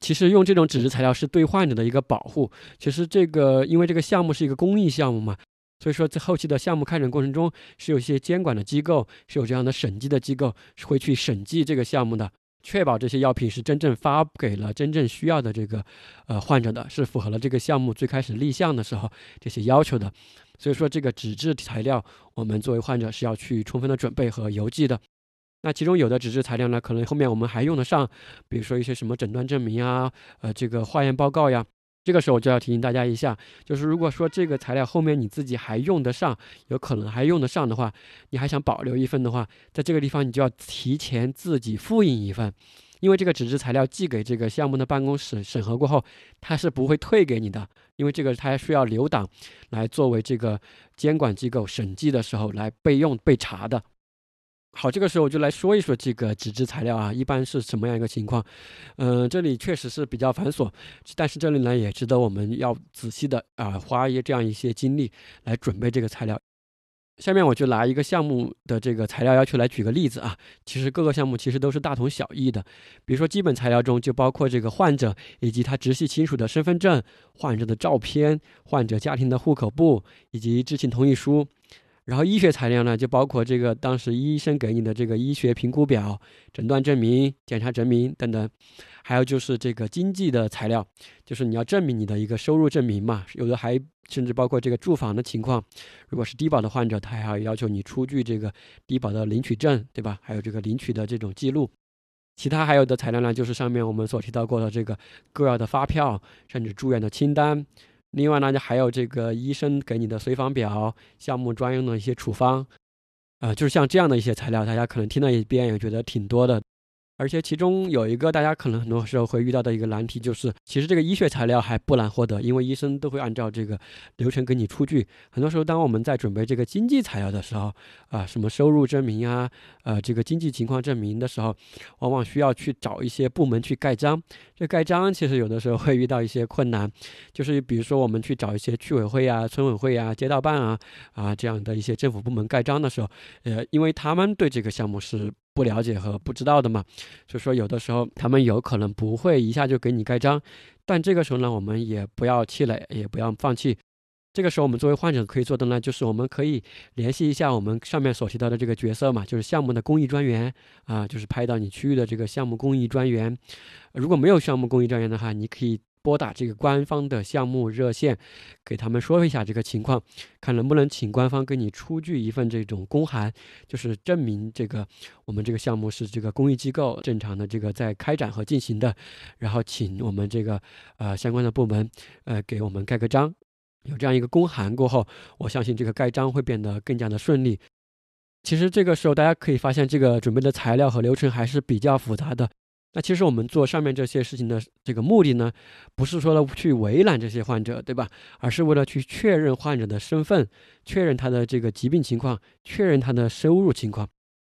其实用这种纸质材料是对患者的一个保护。其实这个因为这个项目是一个公益项目嘛。所以说，在后期的项目开展过程中，是有一些监管的机构，是有这样的审计的机构，是会去审计这个项目的，确保这些药品是真正发给了真正需要的这个呃患者的，是符合了这个项目最开始立项的时候这些要求的。所以说，这个纸质材料，我们作为患者是要去充分的准备和邮寄的。那其中有的纸质材料呢，可能后面我们还用得上，比如说一些什么诊断证明啊，呃，这个化验报告呀。这个时候就要提醒大家一下，就是如果说这个材料后面你自己还用得上，有可能还用得上的话，你还想保留一份的话，在这个地方你就要提前自己复印一份，因为这个纸质材料寄给这个项目的办公室审核过后，它是不会退给你的，因为这个它需要留档来作为这个监管机构审计的时候来备用备查的。好，这个时候我就来说一说这个纸质材料啊，一般是什么样一个情况？嗯，这里确实是比较繁琐，但是这里呢也值得我们要仔细的啊，花一这样一些精力来准备这个材料。下面我就拿一个项目的这个材料要求来举个例子啊，其实各个项目其实都是大同小异的。比如说基本材料中就包括这个患者以及他直系亲属的身份证、患者的照片、患者家庭的户口簿以及知情同意书。然后医学材料呢，就包括这个当时医生给你的这个医学评估表、诊断证明、检查证明等等，还有就是这个经济的材料，就是你要证明你的一个收入证明嘛。有的还甚至包括这个住房的情况，如果是低保的患者，他还要要求你出具这个低保的领取证，对吧？还有这个领取的这种记录。其他还有的材料呢，就是上面我们所提到过的这个购药的发票，甚至住院的清单。另外呢，就还有这个医生给你的随访表、项目专用的一些处方，呃，就是像这样的一些材料，大家可能听到一遍也觉得挺多的。而且其中有一个大家可能很多时候会遇到的一个难题，就是其实这个医学材料还不难获得，因为医生都会按照这个流程给你出具。很多时候，当我们在准备这个经济材料的时候，啊，什么收入证明啊，呃，这个经济情况证明的时候，往往需要去找一些部门去盖章。这盖章其实有的时候会遇到一些困难，就是比如说我们去找一些区委会啊、村委会啊、街道办啊啊这样的一些政府部门盖章的时候，呃，因为他们对这个项目是。不了解和不知道的嘛，所以说有的时候他们有可能不会一下就给你盖章，但这个时候呢，我们也不要气馁，也不要放弃。这个时候我们作为患者可以做的呢，就是我们可以联系一下我们上面所提到的这个角色嘛，就是项目的公益专员啊，就是拍到你区域的这个项目公益专员。如果没有项目公益专员的话，你可以。拨打这个官方的项目热线，给他们说一下这个情况，看能不能请官方给你出具一份这种公函，就是证明这个我们这个项目是这个公益机构正常的这个在开展和进行的，然后请我们这个呃相关的部门呃给我们盖个章。有这样一个公函过后，我相信这个盖章会变得更加的顺利。其实这个时候大家可以发现，这个准备的材料和流程还是比较复杂的。那其实我们做上面这些事情的这个目的呢，不是说了去为难这些患者，对吧？而是为了去确认患者的身份，确认他的这个疾病情况，确认他的收入情况。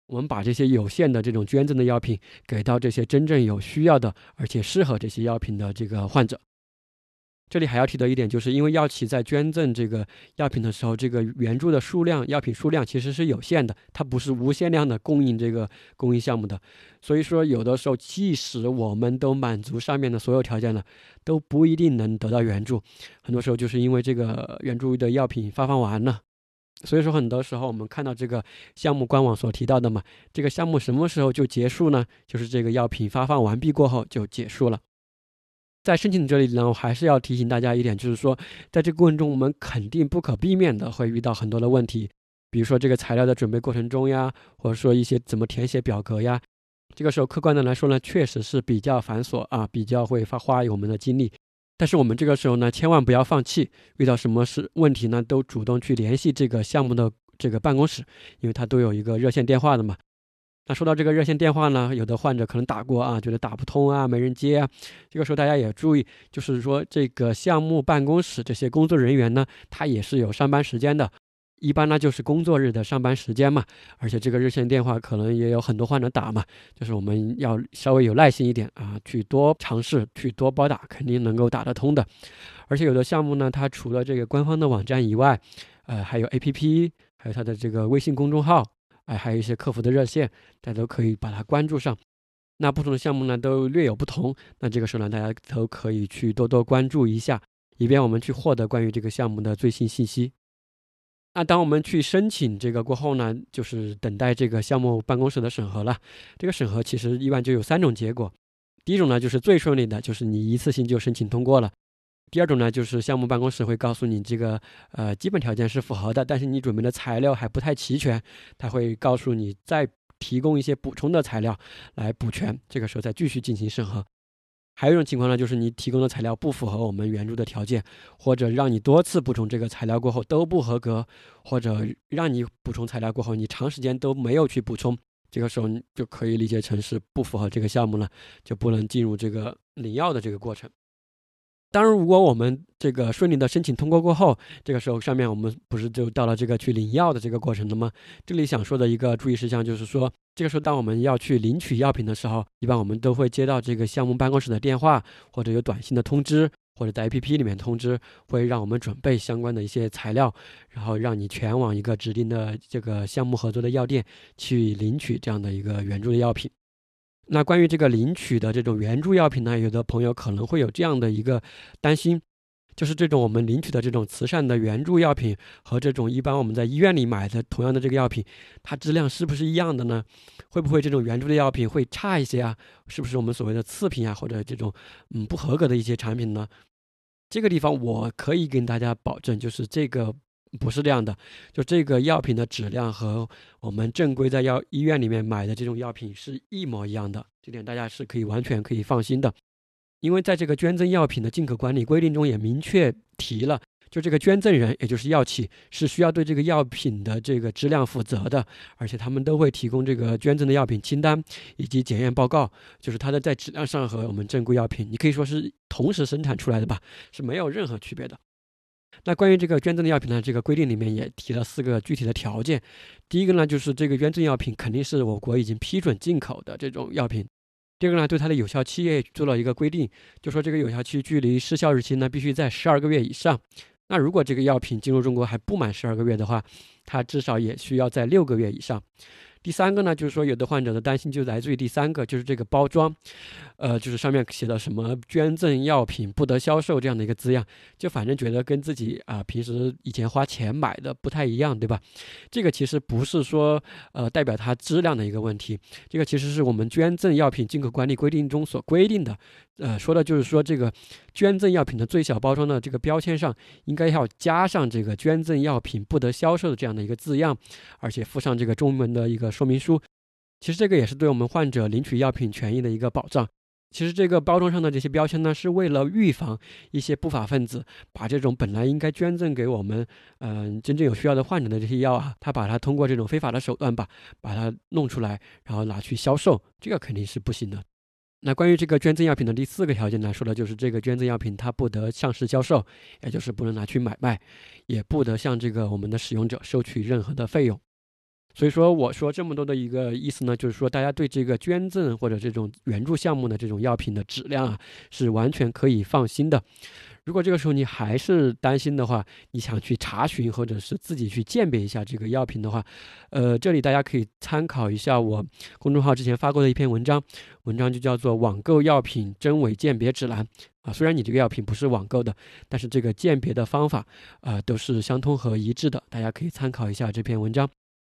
我们把这些有限的这种捐赠的药品给到这些真正有需要的，而且适合这些药品的这个患者。这里还要提到一点，就是因为药企在捐赠这个药品的时候，这个援助的数量、药品数量其实是有限的，它不是无限量的供应这个公益项目的。所以说，有的时候即使我们都满足上面的所有条件了，都不一定能得到援助。很多时候就是因为这个援助的药品发放完了。所以说，很多时候我们看到这个项目官网所提到的嘛，这个项目什么时候就结束呢？就是这个药品发放完毕过后就结束了。在申请这里呢，我还是要提醒大家一点，就是说，在这个过程中，我们肯定不可避免的会遇到很多的问题，比如说这个材料的准备过程中呀，或者说一些怎么填写表格呀，这个时候客观的来说呢，确实是比较繁琐啊，比较会花花我们的精力。但是我们这个时候呢，千万不要放弃，遇到什么事问题呢，都主动去联系这个项目的这个办公室，因为它都有一个热线电话的嘛。那说到这个热线电话呢，有的患者可能打过啊，觉得打不通啊，没人接啊。这个时候大家也注意，就是说这个项目办公室这些工作人员呢，他也是有上班时间的，一般呢就是工作日的上班时间嘛。而且这个热线电话可能也有很多患者打嘛，就是我们要稍微有耐心一点啊，去多尝试，去多拨打，肯定能够打得通的。而且有的项目呢，它除了这个官方的网站以外，呃，还有 APP，还有它的这个微信公众号。哎，还有一些客服的热线，大家都可以把它关注上。那不同的项目呢，都略有不同。那这个时候呢，大家都可以去多多关注一下，以便我们去获得关于这个项目的最新信息。那当我们去申请这个过后呢，就是等待这个项目办公室的审核了。这个审核其实一般就有三种结果。第一种呢，就是最顺利的，就是你一次性就申请通过了。第二种呢，就是项目办公室会告诉你这个呃基本条件是符合的，但是你准备的材料还不太齐全，他会告诉你再提供一些补充的材料来补全，这个时候再继续进行审核。还有一种情况呢，就是你提供的材料不符合我们援助的条件，或者让你多次补充这个材料过后都不合格，或者让你补充材料过后你长时间都没有去补充，这个时候就可以理解成是不符合这个项目了，就不能进入这个领药的这个过程。当然，如果我们这个顺利的申请通过过后，这个时候上面我们不是就到了这个去领药的这个过程了吗？这里想说的一个注意事项就是说，这个时候当我们要去领取药品的时候，一般我们都会接到这个项目办公室的电话，或者有短信的通知，或者在 APP 里面通知，会让我们准备相关的一些材料，然后让你前往一个指定的这个项目合作的药店去领取这样的一个援助的药品。那关于这个领取的这种援助药品呢，有的朋友可能会有这样的一个担心，就是这种我们领取的这种慈善的援助药品和这种一般我们在医院里买的同样的这个药品，它质量是不是一样的呢？会不会这种援助的药品会差一些啊？是不是我们所谓的次品啊，或者这种嗯不合格的一些产品呢？这个地方我可以跟大家保证，就是这个。不是这样的，就这个药品的质量和我们正规在药医院里面买的这种药品是一模一样的，这点大家是可以完全可以放心的。因为在这个捐赠药品的进口管理规定中也明确提了，就这个捐赠人，也就是药企，是需要对这个药品的这个质量负责的，而且他们都会提供这个捐赠的药品清单以及检验报告，就是它的在质量上和我们正规药品，你可以说是同时生产出来的吧，是没有任何区别的。那关于这个捐赠的药品呢，这个规定里面也提了四个具体的条件。第一个呢，就是这个捐赠药品肯定是我国已经批准进口的这种药品。第二个呢，对它的有效期也做了一个规定，就说这个有效期距离失效日期呢必须在十二个月以上。那如果这个药品进入中国还不满十二个月的话，它至少也需要在六个月以上。第三个呢，就是说有的患者的担心就来自于第三个，就是这个包装，呃，就是上面写的什么捐赠药品不得销售这样的一个字样，就反正觉得跟自己啊平时以前花钱买的不太一样，对吧？这个其实不是说呃代表它质量的一个问题，这个其实是我们捐赠药品进口管理规定中所规定的。呃，说的就是说，这个捐赠药品的最小包装的这个标签上，应该要加上这个捐赠药品不得销售的这样的一个字样，而且附上这个中文的一个说明书。其实这个也是对我们患者领取药品权益的一个保障。其实这个包装上的这些标签呢，是为了预防一些不法分子把这种本来应该捐赠给我们，嗯，真正有需要的患者的这些药啊，他把它通过这种非法的手段吧，把它弄出来，然后拿去销售，这个肯定是不行的。那关于这个捐赠药品的第四个条件呢，说的就是这个捐赠药品它不得上市销售，也就是不能拿去买卖，也不得向这个我们的使用者收取任何的费用。所以说，我说这么多的一个意思呢，就是说大家对这个捐赠或者这种援助项目的这种药品的质量啊，是完全可以放心的。如果这个时候你还是担心的话，你想去查询或者是自己去鉴别一下这个药品的话，呃，这里大家可以参考一下我公众号之前发过的一篇文章，文章就叫做《网购药品真伪鉴别指南》啊。虽然你这个药品不是网购的，但是这个鉴别的方法啊都是相通和一致的，大家可以参考一下这篇文章，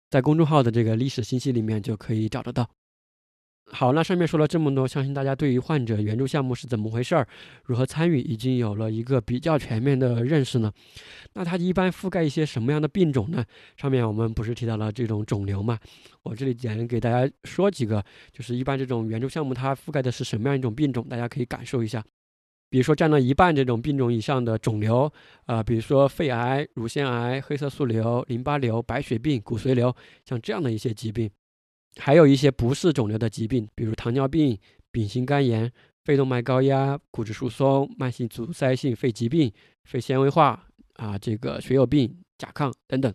在公众号的这个历史信息里面就可以找得到。好，那上面说了这么多，相信大家对于患者援助项目是怎么回事儿，如何参与，已经有了一个比较全面的认识呢？那它一般覆盖一些什么样的病种呢？上面我们不是提到了这种肿瘤嘛？我这里简单给大家说几个，就是一般这种援助项目它覆盖的是什么样一种病种，大家可以感受一下。比如说占到一半这种病种以上的肿瘤，啊，比如说肺癌、乳腺癌、黑色素瘤、淋巴瘤、白血病、骨髓瘤，像这样的一些疾病。还有一些不是肿瘤的疾病，比如糖尿病、丙型肝炎、肺动脉高压、骨质疏松、慢性阻塞性肺疾病、肺纤维化啊，这个血友病、甲亢等等。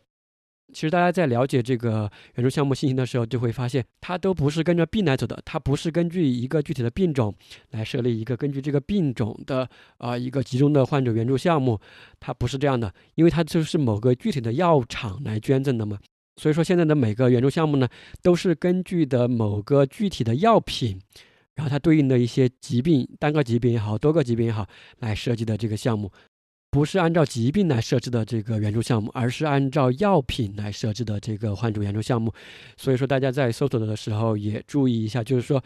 其实大家在了解这个援助项目信息的时候，就会发现它都不是跟着病来走的，它不是根据一个具体的病种来设立一个根据这个病种的啊一个集中的患者援助项目，它不是这样的，因为它就是某个具体的药厂来捐赠的嘛。所以说，现在的每个援助项目呢，都是根据的某个具体的药品，然后它对应的一些疾病，单个疾病也好，多个疾病也好，来设计的这个项目，不是按照疾病来设置的这个援助项目，而是按照药品来设置的这个患者援助项目。所以说，大家在搜索的时候也注意一下，就是说，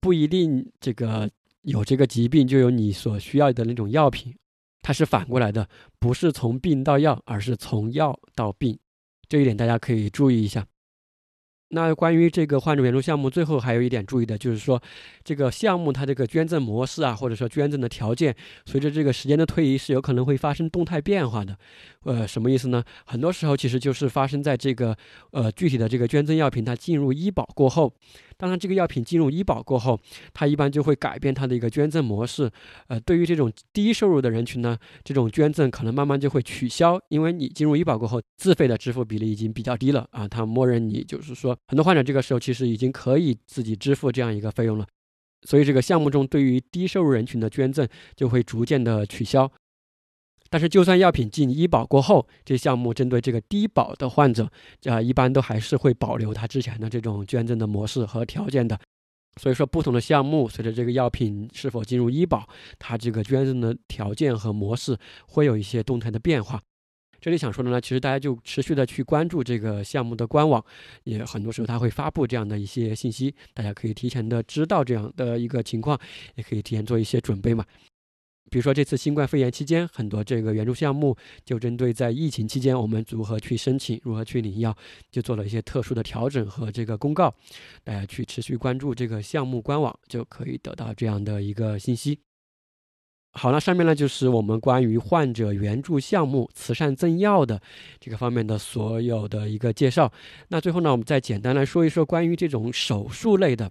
不一定这个有这个疾病就有你所需要的那种药品，它是反过来的，不是从病到药，而是从药到病。这一点大家可以注意一下。那关于这个患者援助项目，最后还有一点注意的就是说，这个项目它这个捐赠模式啊，或者说捐赠的条件，随着这个时间的推移是有可能会发生动态变化的。呃，什么意思呢？很多时候其实就是发生在这个呃具体的这个捐赠药品它进入医保过后。当然，这个药品进入医保过后，它一般就会改变它的一个捐赠模式。呃，对于这种低收入的人群呢，这种捐赠可能慢慢就会取消，因为你进入医保过后，自费的支付比例已经比较低了啊。它默认你就是说，很多患者这个时候其实已经可以自己支付这样一个费用了，所以这个项目中对于低收入人群的捐赠就会逐渐的取消。但是，就算药品进医保过后，这项目针对这个低保的患者，啊，一般都还是会保留他之前的这种捐赠的模式和条件的。所以说，不同的项目随着这个药品是否进入医保，它这个捐赠的条件和模式会有一些动态的变化。这里想说的呢，其实大家就持续的去关注这个项目的官网，也很多时候他会发布这样的一些信息，大家可以提前的知道这样的一个情况，也可以提前做一些准备嘛。比如说这次新冠肺炎期间，很多这个援助项目就针对在疫情期间我们如何去申请、如何去领药，就做了一些特殊的调整和这个公告。大家去持续关注这个项目官网，就可以得到这样的一个信息。好了，上面呢就是我们关于患者援助项目、慈善赠药的这个方面的所有的一个介绍。那最后呢，我们再简单来说一说关于这种手术类的，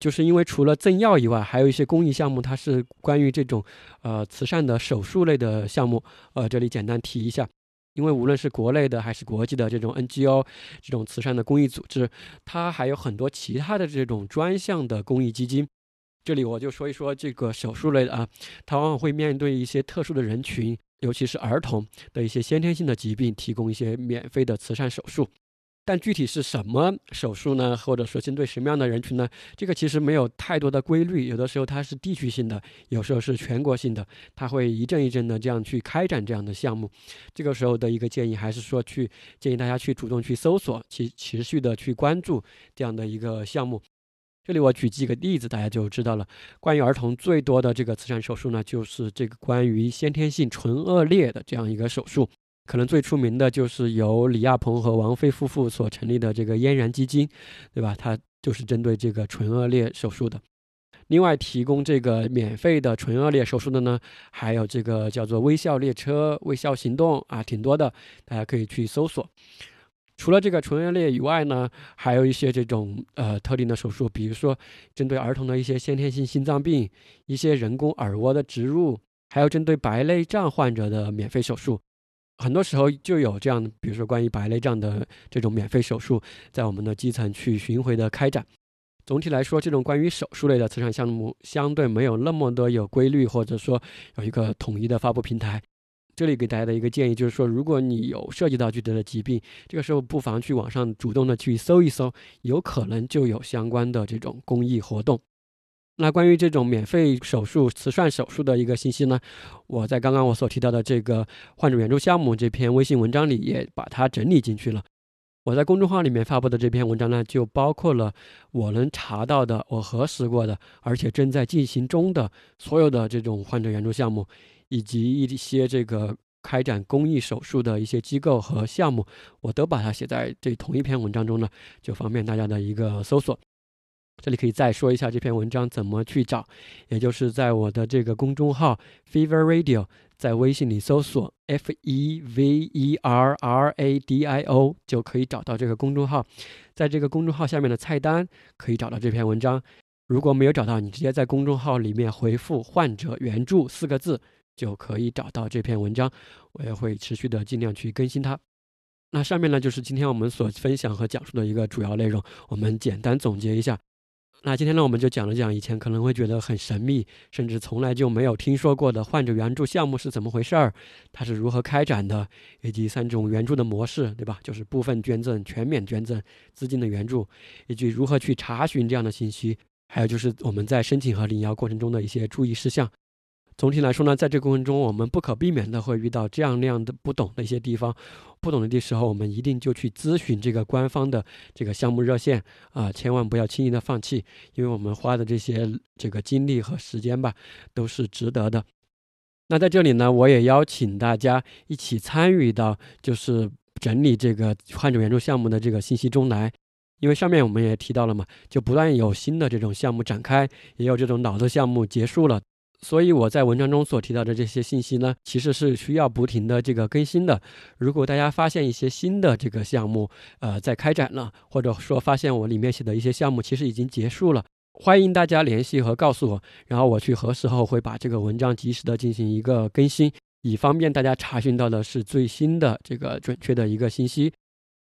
就是因为除了赠药以外，还有一些公益项目，它是关于这种呃慈善的手术类的项目。呃，这里简单提一下，因为无论是国内的还是国际的这种 NGO 这种慈善的公益组织，它还有很多其他的这种专项的公益基金。这里我就说一说这个手术类的啊，它往往会面对一些特殊的人群，尤其是儿童的一些先天性的疾病，提供一些免费的慈善手术。但具体是什么手术呢？或者说针对什么样的人群呢？这个其实没有太多的规律，有的时候它是地区性的，有时候是全国性的，它会一阵一阵的这样去开展这样的项目。这个时候的一个建议还是说，去建议大家去主动去搜索，去持续的去关注这样的一个项目。这里我举几个例子，大家就知道了。关于儿童最多的这个慈善手术呢，就是这个关于先天性唇腭裂的这样一个手术。可能最出名的就是由李亚鹏和王菲夫妇所成立的这个嫣然基金，对吧？它就是针对这个唇腭裂手术的。另外，提供这个免费的唇腭裂手术的呢，还有这个叫做微笑列车、微笑行动啊，挺多的，大家可以去搜索。除了这个唇腭裂以外呢，还有一些这种呃特定的手术，比如说针对儿童的一些先天性心脏病、一些人工耳蜗的植入，还有针对白内障患者的免费手术。很多时候就有这样，比如说关于白内障的这种免费手术，在我们的基层去巡回的开展。总体来说，这种关于手术类的慈善项目相对没有那么多有规律，或者说有一个统一的发布平台。这里给大家的一个建议就是说，如果你有涉及到具体的疾病，这个时候不妨去网上主动的去搜一搜，有可能就有相关的这种公益活动。那关于这种免费手术、慈善手术的一个信息呢，我在刚刚我所提到的这个患者援助项目这篇微信文章里也把它整理进去了。我在公众号里面发布的这篇文章呢，就包括了我能查到的、我核实过的，而且正在进行中的所有的这种患者援助项目。以及一些这个开展公益手术的一些机构和项目，我都把它写在这同一篇文章中呢，就方便大家的一个搜索。这里可以再说一下这篇文章怎么去找，也就是在我的这个公众号 Fever Radio，在微信里搜索 F E V E R R A D I O 就可以找到这个公众号，在这个公众号下面的菜单可以找到这篇文章。如果没有找到，你直接在公众号里面回复“患者援助”四个字。就可以找到这篇文章，我也会持续的尽量去更新它。那上面呢，就是今天我们所分享和讲述的一个主要内容。我们简单总结一下。那今天呢，我们就讲了讲以前可能会觉得很神秘，甚至从来就没有听说过的患者援助项目是怎么回事儿，它是如何开展的，以及三种援助的模式，对吧？就是部分捐赠、全免捐赠、资金的援助，以及如何去查询这样的信息，还有就是我们在申请和领药过程中的一些注意事项。总体来说呢，在这个过程中，我们不可避免的会遇到这样那样的不懂的一些地方，不懂的时候，我们一定就去咨询这个官方的这个项目热线啊，千万不要轻易的放弃，因为我们花的这些这个精力和时间吧，都是值得的。那在这里呢，我也邀请大家一起参与到就是整理这个患者援助项目的这个信息中来，因为上面我们也提到了嘛，就不断有新的这种项目展开，也有这种老的项目结束了。所以我在文章中所提到的这些信息呢，其实是需要不停的这个更新的。如果大家发现一些新的这个项目，呃，在开展了，或者说发现我里面写的一些项目其实已经结束了，欢迎大家联系和告诉我，然后我去核实后会把这个文章及时的进行一个更新，以方便大家查询到的是最新的这个准确的一个信息。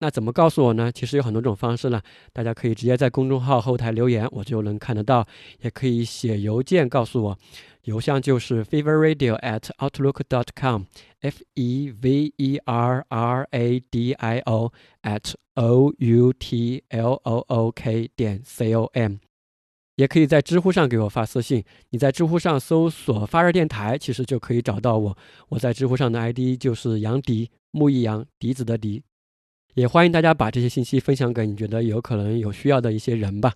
那怎么告诉我呢？其实有很多种方式呢，大家可以直接在公众号后台留言，我就能看得到，也可以写邮件告诉我。邮箱就是 feverradio at outlook dot com，f e v e r r a d i o at o u t l o o k 点 c o m，也可以在知乎上给我发私信。你在知乎上搜索“发热电台”，其实就可以找到我。我在知乎上的 ID 就是杨迪，木易杨，笛子的笛。也欢迎大家把这些信息分享给你觉得有可能有需要的一些人吧。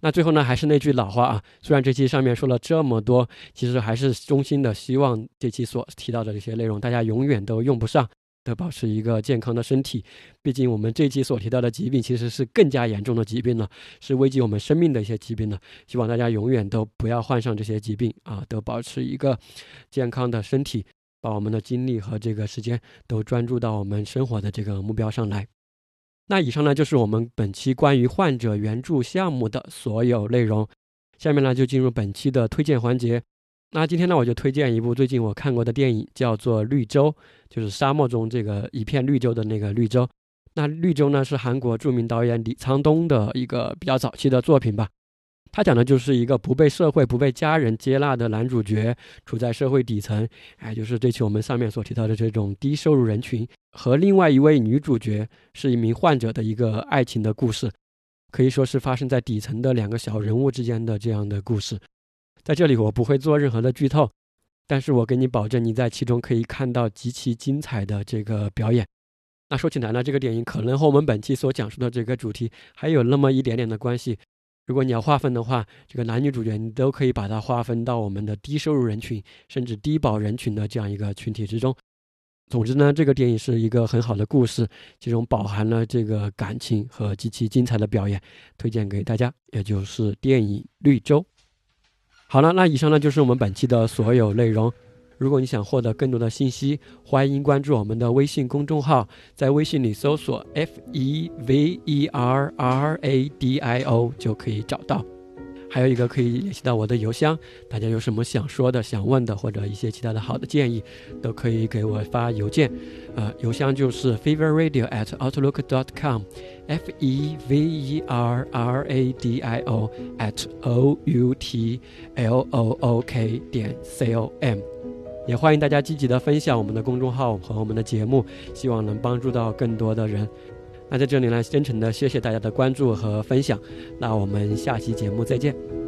那最后呢，还是那句老话啊，虽然这期上面说了这么多，其实还是衷心的希望这期所提到的这些内容，大家永远都用不上，都保持一个健康的身体。毕竟我们这期所提到的疾病其实是更加严重的疾病了，是危及我们生命的一些疾病了。希望大家永远都不要患上这些疾病啊，都保持一个健康的身体，把我们的精力和这个时间都专注到我们生活的这个目标上来。那以上呢就是我们本期关于患者援助项目的所有内容。下面呢就进入本期的推荐环节。那今天呢我就推荐一部最近我看过的电影，叫做《绿洲》，就是沙漠中这个一片绿洲的那个绿洲。那绿洲呢是韩国著名导演李沧东的一个比较早期的作品吧。他讲的就是一个不被社会、不被家人接纳的男主角，处在社会底层，哎，就是这期我们上面所提到的这种低收入人群。和另外一位女主角是一名患者的一个爱情的故事，可以说是发生在底层的两个小人物之间的这样的故事。在这里我不会做任何的剧透，但是我给你保证，你在其中可以看到极其精彩的这个表演。那说起来呢，这个电影可能和我们本期所讲述的这个主题还有那么一点点的关系。如果你要划分的话，这个男女主角你都可以把它划分到我们的低收入人群甚至低保人群的这样一个群体之中。总之呢，这个电影是一个很好的故事，其中饱含了这个感情和极其精彩的表演，推荐给大家，也就是电影《绿洲》。好了，那以上呢就是我们本期的所有内容。如果你想获得更多的信息，欢迎关注我们的微信公众号，在微信里搜索 “f e v e r r a d i o” 就可以找到。还有一个可以联系到我的邮箱，大家有什么想说的、想问的，或者一些其他的好的建议，都可以给我发邮件。呃，邮箱就是 feverradio at outlook dot com，f e v e r r a d i o at o u t l o o k 点 c o m。也欢迎大家积极的分享我们的公众号和我们的节目，希望能帮助到更多的人。那在这里呢，真诚的谢谢大家的关注和分享。那我们下期节目再见。